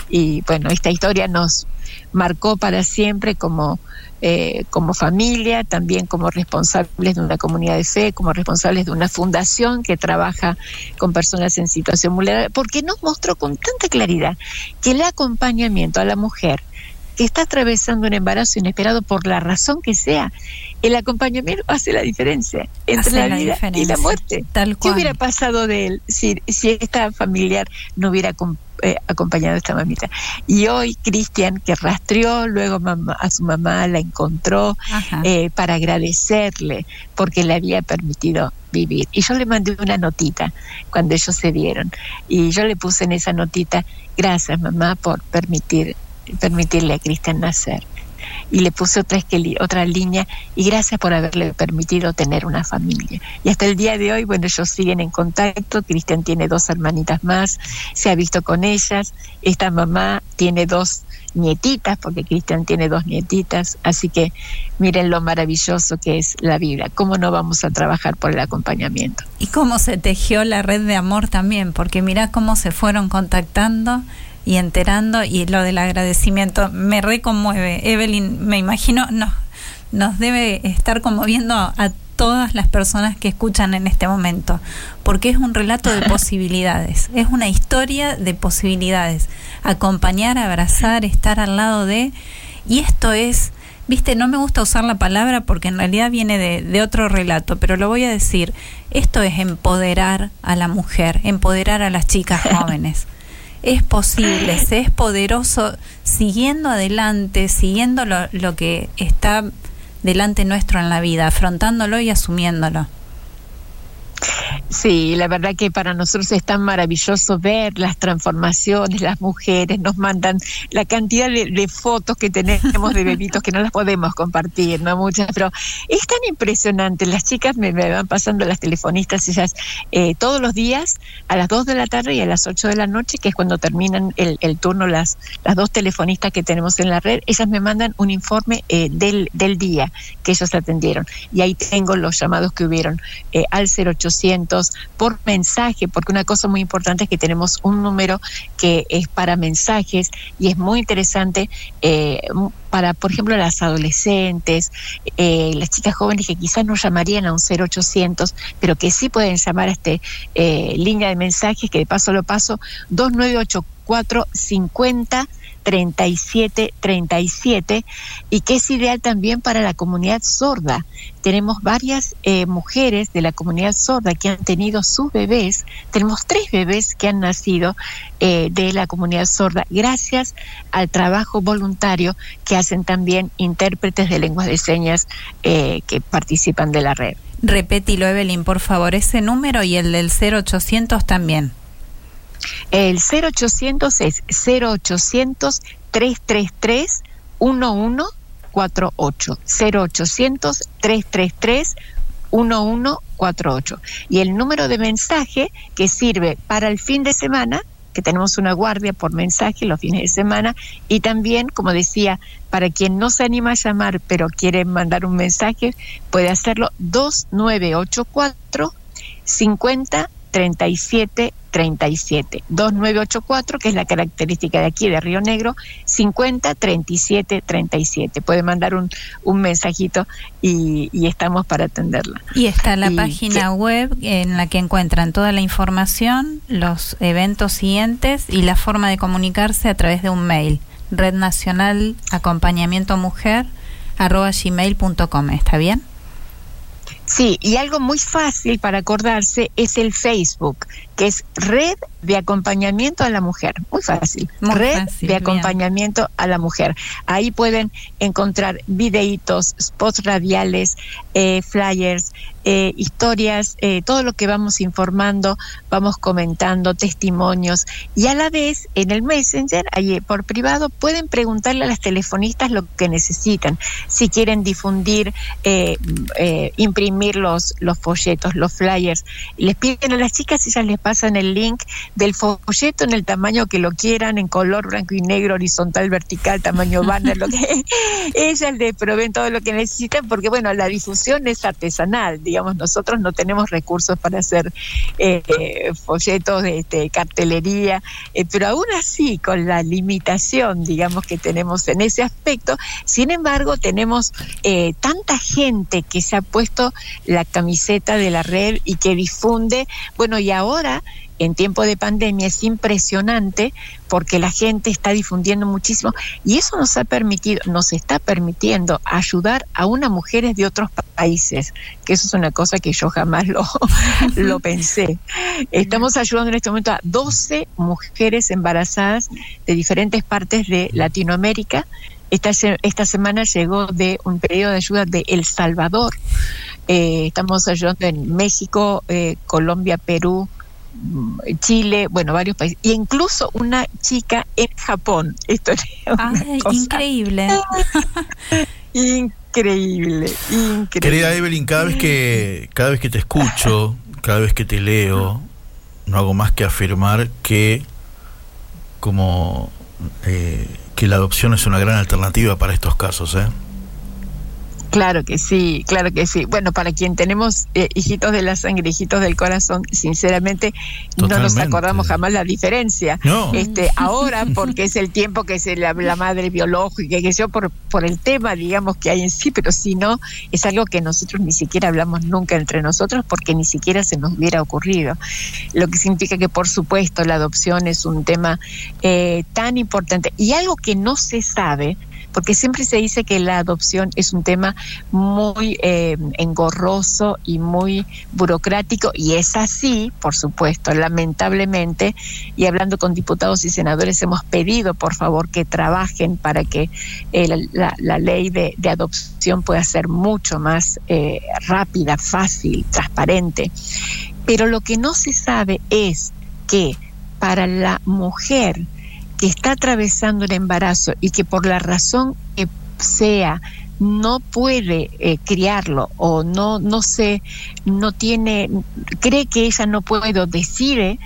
Y bueno, esta historia nos marcó para siempre como, eh, como familia, también como responsables de una comunidad de fe, como responsables de una fundación que trabaja con personas en situación vulnerable, porque nos mostró con tanta claridad que el acompañamiento a la mujer que está atravesando un embarazo inesperado por la razón que sea, el acompañamiento hace la diferencia entre Hace la, la vida y la muerte. tal ¿Qué cual. hubiera pasado de él si, si esta familiar no hubiera eh, acompañado a esta mamita? Y hoy Cristian, que rastreó luego mamá- a su mamá, la encontró eh, para agradecerle porque le había permitido vivir. Y yo le mandé una notita cuando ellos se dieron. Y yo le puse en esa notita, gracias mamá por permitir, permitirle a Cristian nacer. Y le puse otra, otra línea y gracias por haberle permitido tener una familia. Y hasta el día de hoy, bueno, ellos siguen en contacto. Cristian tiene dos hermanitas más, se ha visto con ellas. Esta mamá tiene dos nietitas, porque Cristian tiene dos nietitas. Así que miren lo maravilloso que es la vida. ¿Cómo no vamos a trabajar por el acompañamiento? Y cómo se tejió la red de amor también, porque mirá cómo se fueron contactando y enterando y lo del agradecimiento me reconmueve. Evelyn, me imagino, nos, nos debe estar conmoviendo a todas las personas que escuchan en este momento, porque es un relato de *laughs* posibilidades, es una historia de posibilidades. Acompañar, abrazar, estar al lado de... Y esto es, viste, no me gusta usar la palabra porque en realidad viene de, de otro relato, pero lo voy a decir, esto es empoderar a la mujer, empoderar a las chicas *laughs* jóvenes es posible, se es poderoso siguiendo adelante, siguiendo lo, lo, que está delante nuestro en la vida, afrontándolo y asumiéndolo. Sí, la verdad que para nosotros es tan maravilloso ver las transformaciones, las mujeres nos mandan la cantidad de, fotos que tenemos de bebitos que no las podemos compartir, no muchas, pero es tan impresionante. Las chicas me, van pasando las telefonistas, ellas eh, todos los días a las 2 de la tarde y a las 8 de la noche, que es cuando terminan el, turno las, las dos telefonistas que tenemos en la red, ellas me mandan un informe eh, del, del día que ellos atendieron. Y ahí tengo los llamados que hubieron eh, al 0800 por mensaje, porque una cosa muy importante es que tenemos un número que es para mensajes y es muy interesante eh, para, por ejemplo, las adolescentes, eh, las chicas jóvenes que quizás no llamarían a un 0800, pero que sí pueden llamar a este eh, línea de mensajes, que de paso lo paso, 2984 50 3737 y que es ideal también para la comunidad sorda. Tenemos varias eh, mujeres de la comunidad sorda que han tenido sus bebés, tenemos tres bebés que han nacido eh, de la comunidad sorda gracias al trabajo voluntario que hacen también intérpretes de lenguas de señas eh, que participan de la red. Repetilo, Evelyn, por favor, ese número y el del 0800 también. El 0800 es 0800 333 1148. 0800 333 1148. Y el número de mensaje que sirve para el fin de semana, que tenemos una guardia por mensaje los fines de semana, y también, como decía, para quien no se anima a llamar pero quiere mandar un mensaje, puede hacerlo 2984 50 37 37 2984 que es la característica de aquí de Río Negro 50 37 37 puede mandar un, un mensajito y, y, estamos para atenderla. Y está la página web en la que encuentran toda la información los eventos siguientes y la forma de comunicarse a través de un mail red nacional acompañamiento mujer arroba gmail.com está bien Sí, y algo muy fácil para acordarse es el Facebook, que es Red de Acompañamiento a la Mujer. Muy fácil. Red de Acompañamiento a la Mujer. Ahí pueden encontrar videitos, spots radiales, eh, flyers, eh, historias, eh, todo lo que vamos informando, vamos comentando, testimonios. Y a la vez, en el Messenger, ahí por privado, pueden preguntarle a las telefonistas lo que necesitan. Si quieren difundir, imprimir los, los folletos, los flyers. Les piden a las chicas, ellas les pasan el link del folleto en el tamaño que lo quieran, en color blanco y negro, horizontal, vertical, tamaño *laughs* banner, lo que *laughs* ellas les proveen todo lo que necesitan, porque bueno, la difusión es artesanal, digamos, nosotros no tenemos recursos para hacer eh, folletos de este, cartelería, eh, pero aún así, con la limitación, digamos, que tenemos en ese aspecto, sin embargo, tenemos eh, tanta gente que se ha puesto la camiseta de la red y que difunde, bueno, y ahora en tiempo de pandemia es impresionante porque la gente está difundiendo muchísimo y eso nos ha permitido, nos está permitiendo ayudar a unas mujeres de otros países, que eso es una cosa que yo jamás lo, *laughs* lo pensé. Estamos ayudando en este momento a 12 mujeres embarazadas de diferentes partes de Latinoamérica. Esta, esta semana llegó de un periodo de ayuda de El Salvador. Eh, estamos ayudando en México, eh, Colombia, Perú, Chile, bueno, varios países, e incluso una chica en Japón. Esto es increíble. *laughs* increíble, increíble. Querida Evelyn, cada vez que cada vez que te escucho, cada vez que te leo, no hago más que afirmar que como eh, que la adopción es una gran alternativa para estos casos, ¿eh? Claro que sí, claro que sí. Bueno, para quien tenemos eh, hijitos de la sangre, hijitos del corazón, sinceramente no nos acordamos jamás la diferencia. Este, ahora, *laughs* porque es el tiempo que es la, madre biológica, que yo por, por el tema, digamos, que hay en sí, pero si no, es algo que nosotros ni siquiera hablamos nunca entre nosotros porque ni siquiera se nos hubiera ocurrido. Lo que significa que, por supuesto, la adopción es un tema eh, tan importante y algo que no se sabe porque siempre se dice que la adopción es un tema muy eh, engorroso y muy burocrático, y es así, por supuesto, lamentablemente, y hablando con diputados y senadores hemos pedido, por favor, que trabajen para que eh, la, ley de, adopción pueda ser mucho más eh, rápida, fácil, transparente. Pero lo que no se sabe es que para la mujer, que está atravesando el embarazo y que por la razón que sea no puede eh, criarlo o no no sé no tiene cree que ella no puede o decide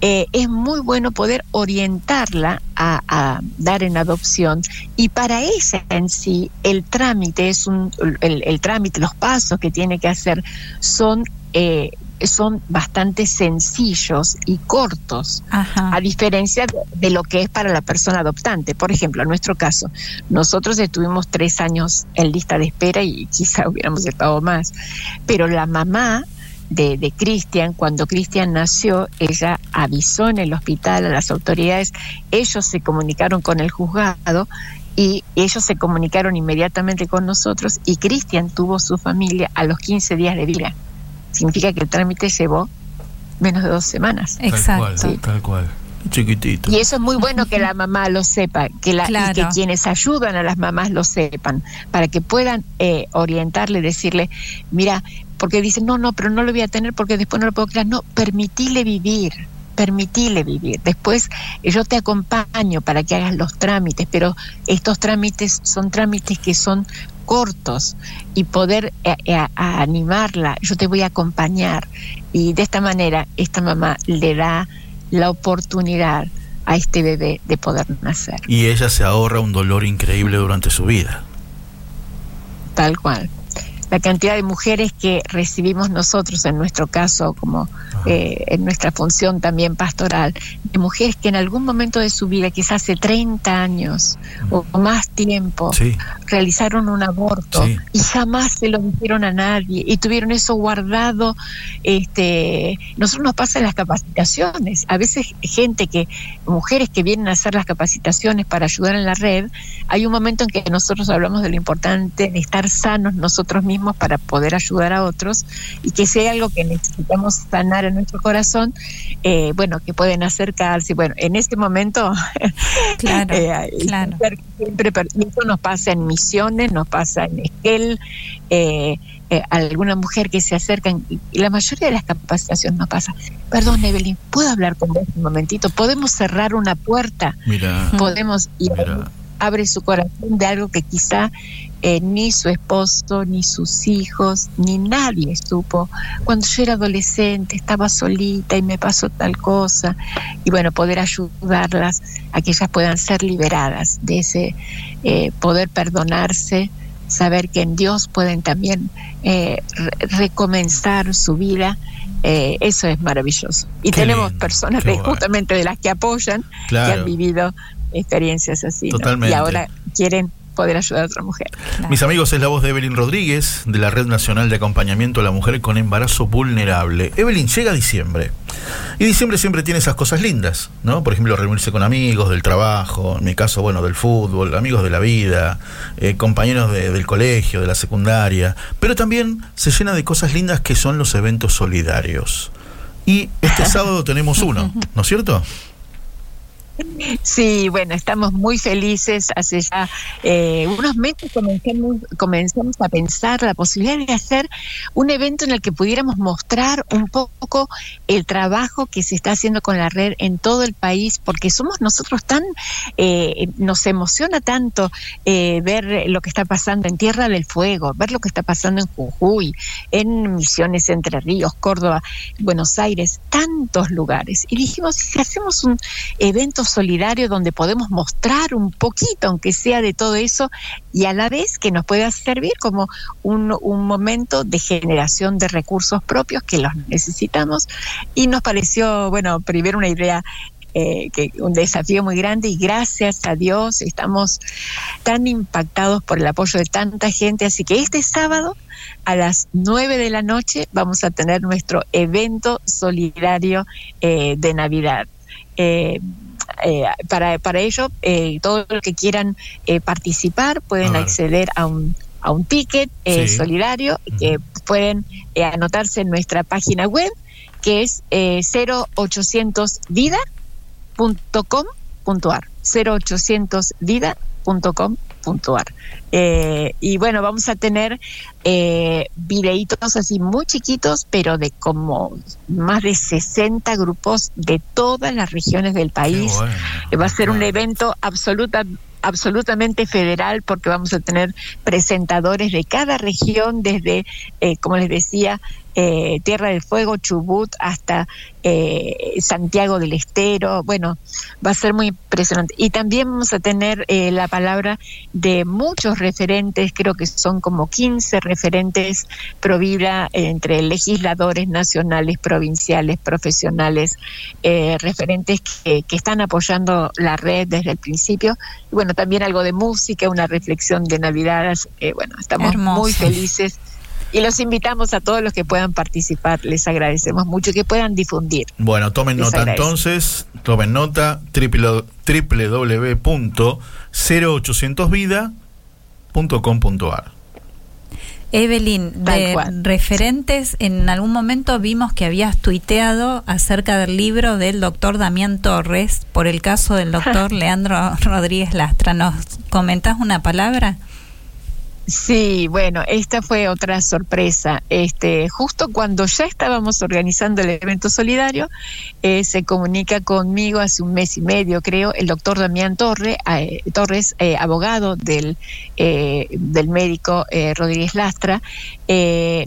eh, es muy bueno poder orientarla a, dar en adopción. Y para ella en sí el trámite es un el, el trámite los pasos que tiene que hacer son eh, son bastante sencillos y cortos, a diferencia de, lo que es para la persona adoptante. Por ejemplo, en nuestro caso, nosotros estuvimos tres años en lista de espera y quizá *laughs* hubiéramos estado más, pero la mamá de, Cristian, cuando Cristian nació, ella avisó en el hospital a las autoridades, ellos se comunicaron con el juzgado y ellos se comunicaron inmediatamente con nosotros y Cristian tuvo su familia a los 15 días de vida significa que el trámite llevó menos de dos semanas. Exacto. Tal cual. Chiquitito. Y eso es muy bueno que la mamá lo sepa, que, la, y que quienes ayudan a las mamás lo sepan, para que puedan eh, orientarle, decirle, mira, porque dicen, no, no, pero no lo voy a tener porque después no lo puedo crear. No, permitile vivir, permitile vivir. Después yo te acompaño para que hagas los trámites, pero estos trámites son trámites que son cortos y poder eh, eh, animarla, yo te voy a acompañar. Y de esta manera, esta mamá le da la oportunidad a este bebé de poder nacer. Y ella se ahorra un dolor increíble durante su vida. Tal cual la cantidad de mujeres que recibimos nosotros, en nuestro caso, como eh, en nuestra función también pastoral, de mujeres que en algún momento de su vida, quizás hace 30 años o más tiempo, realizaron un aborto y jamás se lo dijeron a nadie y tuvieron eso guardado. Este, nosotros nos pasa en las capacitaciones. A veces gente que, mujeres que vienen a hacer las capacitaciones para ayudar en la red, hay un momento en que nosotros hablamos de lo importante de estar sanos nosotros mismos para poder ayudar a otros y que hay algo que necesitamos sanar en nuestro corazón, eh, bueno, que pueden acercarse. Bueno, en este momento, *laughs* claro, eh, claro. eso nos pasa en misiones, nos pasa en Esquel, eh, alguna mujer que se acerca, y la mayoría de las capacitaciones nos pasa. Perdón, Evelyn, ¿puedo hablar con vos un momentito? ¿Podemos cerrar una puerta? Mira. Podemos ir. Abre su corazón de algo que quizá eh, ni su esposo, ni sus hijos, ni nadie supo. Cuando yo era adolescente estaba solita y me pasó tal cosa. Y bueno, poder ayudarlas a que ellas puedan ser liberadas de ese eh, poder perdonarse, saber que en Dios pueden también eh, recomenzar su vida. eso es maravilloso. Y tenemos personas justamente de las que apoyan, que han vivido experiencias así. Y ahora quieren poder ayudar a otra mujer. Mis amigos, es la voz de Evelyn Rodríguez, de la Red Nacional de Acompañamiento a la Mujer con Embarazo Vulnerable. Evelyn, llega diciembre. Y diciembre siempre tiene esas cosas lindas, ¿no? Por ejemplo, reunirse con amigos del trabajo, en mi caso, bueno, del fútbol, amigos de la vida, eh, compañeros del colegio, de la secundaria. Pero también se llena de cosas lindas que son los eventos solidarios. Y este *laughs* sábado tenemos uno, ¿no es cierto? Sí, bueno, estamos muy felices. Hace ya eh, unos meses comenzamos, comenzamos a pensar la posibilidad de hacer un evento en el que pudiéramos mostrar un poco el trabajo que se está haciendo con la red en todo el país, porque somos nosotros tan, eh, nos emociona tanto eh, ver lo que está pasando en Tierra del Fuego, ver lo que está pasando en Jujuy, en Misiones Entre Ríos, Córdoba, Buenos Aires, tantos lugares. Y dijimos, si hacemos un evento solidario donde podemos mostrar un poquito, aunque sea de todo eso, y a la vez que nos pueda servir como un, un momento de generación de recursos propios que los necesitamos. Y nos pareció, bueno, primero una idea eh, que un desafío muy grande y gracias a Dios estamos tan impactados por el apoyo de tanta gente. Así que este sábado a las 9 de la noche vamos a tener nuestro evento solidario eh, de Navidad. Eh, eh, para, para ello, eh, todos los que quieran eh, participar pueden acceder a un, a un ticket eh, Sí. solidario que pueden eh, anotarse en nuestra página web que es eh, 0800 vida.com.ar 0800 vida.com.ar eh, y bueno, vamos a tener eh, videitos así muy chiquitos, pero de como más de 60 grupos de todas las regiones del país. bueno, Eh, Va a ser un evento absoluta, absolutamente federal porque vamos a tener presentadores de cada región, desde, eh, como les decía, eh, Tierra del Fuego, Chubut, hasta eh, Santiago del Estero. Bueno, va a ser muy impresionante. Y también vamos a tener eh, la palabra de muchos referentes, creo que son como 15 referentes pro vida entre legisladores nacionales, provinciales, profesionales, eh, referentes que, que están apoyando la red desde el principio. Y bueno, también algo de música, una reflexión de Navidad. bueno, estamos Hermoso. muy felices. Y los invitamos a todos los que puedan participar, les agradecemos mucho y que puedan difundir. Bueno, tomen Les nota entonces, tomen nota www.0800vida.com.ar. Evelyn, de referentes, en algún momento vimos que habías tuiteado acerca del libro del doctor Damián Torres por el caso del doctor *laughs* Leandro Rodríguez Lastra. ¿Nos comentás una palabra? Sí, bueno, esta fue otra sorpresa. Este, justo cuando ya estábamos organizando el evento solidario, eh, se comunica conmigo hace un mes y medio, creo, el doctor Damián Torre, eh, Torres, eh, abogado del, del médico Rodríguez Lastra.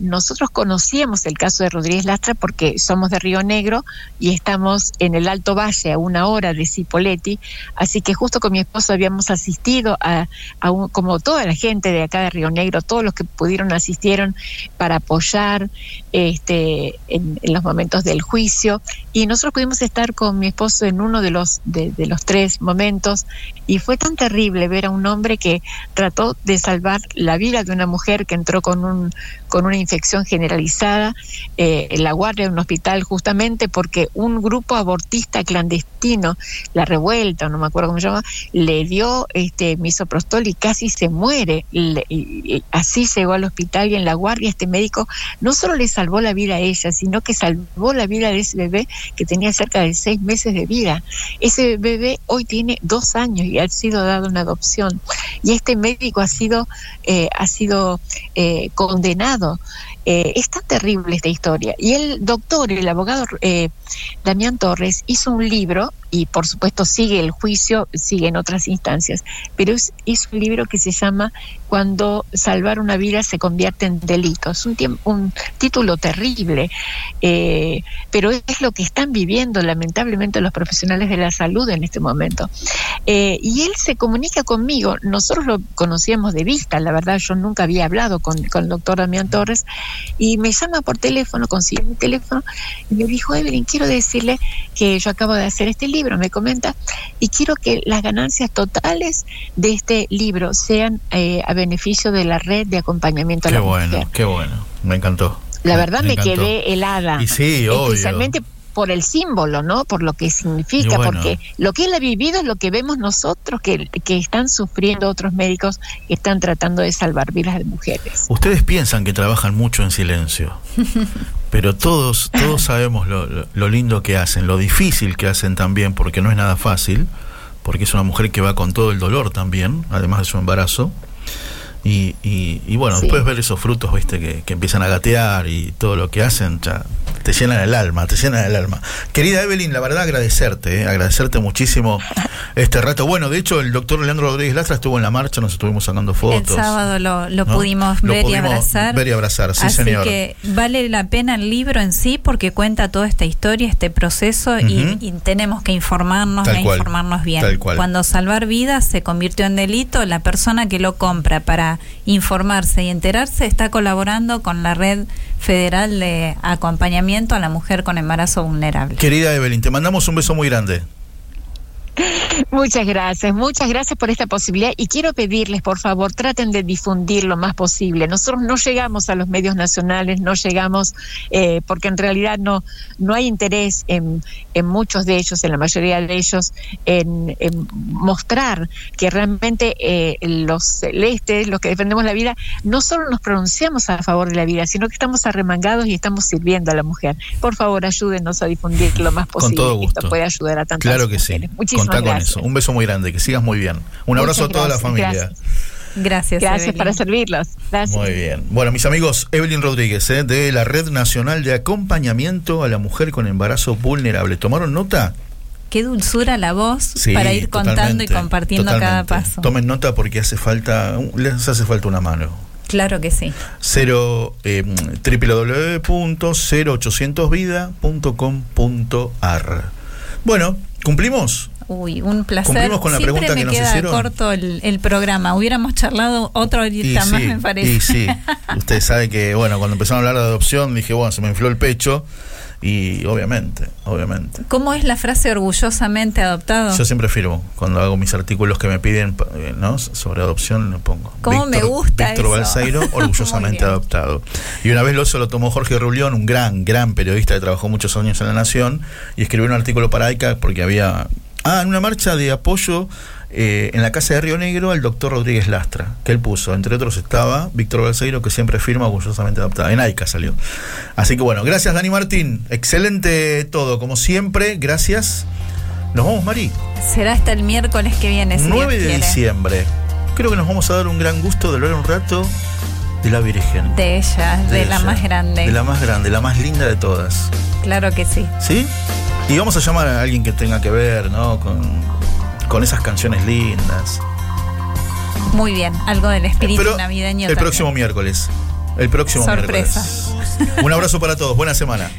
Nosotros conocíamos el caso de Rodríguez Lastra porque somos de Río Negro y estamos en el Alto Valle, a una hora de Cipolletti, así que justo con mi esposo habíamos asistido a, a un- como toda la gente de acá de Río Negro, todos los que pudieron asistieron para apoyar este, en, los momentos del juicio. Y nosotros pudimos estar con mi esposo en uno de los de los tres momentos y fue tan terrible ver a un hombre que trató de salvar la vida de una mujer que entró con un con una infección generalizada eh, en la guardia de un hospital justamente porque un grupo abortista clandestino, la revuelta, no me acuerdo cómo se llama, le dio este misoprostol y casi se muere. Le- y- así llegó al hospital y en la guardia este médico no solo le salvó la vida a ella, sino que salvó la vida de ese bebé que tenía cerca de seis meses de vida. Ese bebé hoy tiene dos años y ha sido dado una adopción. Y este médico ha sido, eh, ha sido eh, condenado. Eh, es tan terrible esta historia. Y el doctor, el abogado eh, Damián Torres, hizo un libro y por supuesto sigue el juicio, sigue en otras instancias, pero es, hizo un libro que se llama Cuando salvar una vida se convierte en delito. Es un, un título terrible, eh, pero es lo que están viviendo lamentablemente los profesionales de la salud en este momento. Eh, y él se comunica conmigo, nosotros lo conocíamos de vista, la verdad yo nunca había hablado con, con el doctor Damián Torres, y me llama por teléfono, consigue mi teléfono, y me dijo, Evelyn, quiero decirle que yo acabo de hacer este libro, me comenta, y quiero que las ganancias totales de este libro sean eh, a beneficio de la red de acompañamiento a Qué la bueno, mujer. qué bueno. Me encantó. La verdad me, quedé helada. Y sí, obvio. Especialmente por el símbolo, ¿no? Por lo que significa, bueno. porque lo que él ha vivido es lo que vemos nosotros, que, que están sufriendo otros médicos que están tratando de salvar vidas de mujeres. Ustedes piensan que trabajan mucho en silencio, *laughs* pero todos, todos *laughs* sabemos lo, lo- lindo que hacen, lo difícil que hacen también, porque no es nada fácil, porque es una mujer que va con todo el dolor también, además de su embarazo. Y, y, y bueno, Sí. después ver esos frutos, viste, que, que empiezan a gatear y todo lo que hacen, ya te llenan el alma, te llenan el alma. Querida Evelyn, la verdad agradecerte, eh, agradecerte muchísimo este rato. Bueno, de hecho, el doctor Leandro Rodríguez Lastra estuvo en la marcha, nos estuvimos sacando fotos. El sábado lo, lo ¿no? pudimos Lo ver y abrazar. ver y abrazar, sí, Así señor. que vale la pena el libro en sí porque cuenta toda esta historia, este proceso y- tenemos que informarnos e informarnos bien. Cuando salvar vidas se convirtió en delito, la persona que lo compra para informarse y enterarse está colaborando con la red federal de acompañamiento a la mujer con embarazo vulnerable. Querida Evelyn, te mandamos un beso muy grande. Muchas gracias, muchas gracias por esta posibilidad y quiero pedirles, por favor, traten de difundir lo más posible. Nosotros no llegamos a los medios nacionales, no llegamos eh, porque en realidad no no hay interés en, en muchos de ellos, en la mayoría de ellos, en, en mostrar que realmente eh, los celestes, los que defendemos la vida, no solo nos pronunciamos a favor de la vida, sino que estamos arremangados y estamos sirviendo a la mujer. Por favor, ayúdenos a difundir lo más Con posible. todo gusto. Esto puede ayudar a tantas Claro que sí. Muchísimas Contá con gracias. eso. Un beso muy grande, que sigas muy bien. Un Muchas abrazo a toda la familia. gracias. Gracias. Gracias Evelyn. para servirlos. Gracias. Muy bien. Bueno, mis amigos, Evelyn Rodríguez, ¿eh? de la Red Nacional de Acompañamiento a la Mujer con Embarazo Vulnerable. ¿Tomaron nota? Qué dulzura la voz Sí, para ir contando y totalmente, compartiendo cada totalmente. paso. Tomen nota porque hace falta, les hace falta una mano. Claro que sí. Cero, eh, www.0800vida.com.ar Bueno, ¿cumplimos? Uy, un placer. Cumplimos con la Siempre pregunta me que nos queda hicieron. corto el, el programa. Hubiéramos charlado otra horita Y más, sí, me parece. Y sí, *laughs* usted sabe que, bueno, cuando empezaron a hablar de adopción, dije, bueno, se me infló el pecho. Y obviamente, obviamente. ¿Cómo es la frase orgullosamente adoptado? Yo siempre firmo, cuando hago mis artículos que me piden eh, ¿no? sobre adopción, lo pongo. ¿Cómo me gusta Víctor eso? Balseiro, *laughs* orgullosamente adoptado. Y una vez lo, eso lo tomó Jorge Rulión, un gran, gran periodista que trabajó muchos años en La Nación, y escribió un artículo para AICA porque había... Ah, en una marcha de apoyo eh, en la casa de Río Negro al doctor Rodríguez Lastra, que él puso. Entre otros estaba Víctor Balseiro, que siempre firma orgullosamente adoptado. En AICA salió. Así que bueno, gracias Dani Martín. Excelente todo, como siempre. Gracias. Nos vamos, Mari. Será hasta el miércoles que viene, si 9 Dios de quiere. diciembre. Creo que nos vamos a dar un gran gusto de hablar un rato de la Virgen. De ella, de, la ella, más grande. De la más grande, la más linda de todas. Claro que sí. ¿Sí? Y vamos a llamar a alguien que tenga que ver, ¿no? Con, con esas canciones lindas. Muy bien. Algo del espíritu Pero navideño. el también. próximo miércoles. El próximo Sorpresa. miércoles. Un abrazo para todos. Buena semana.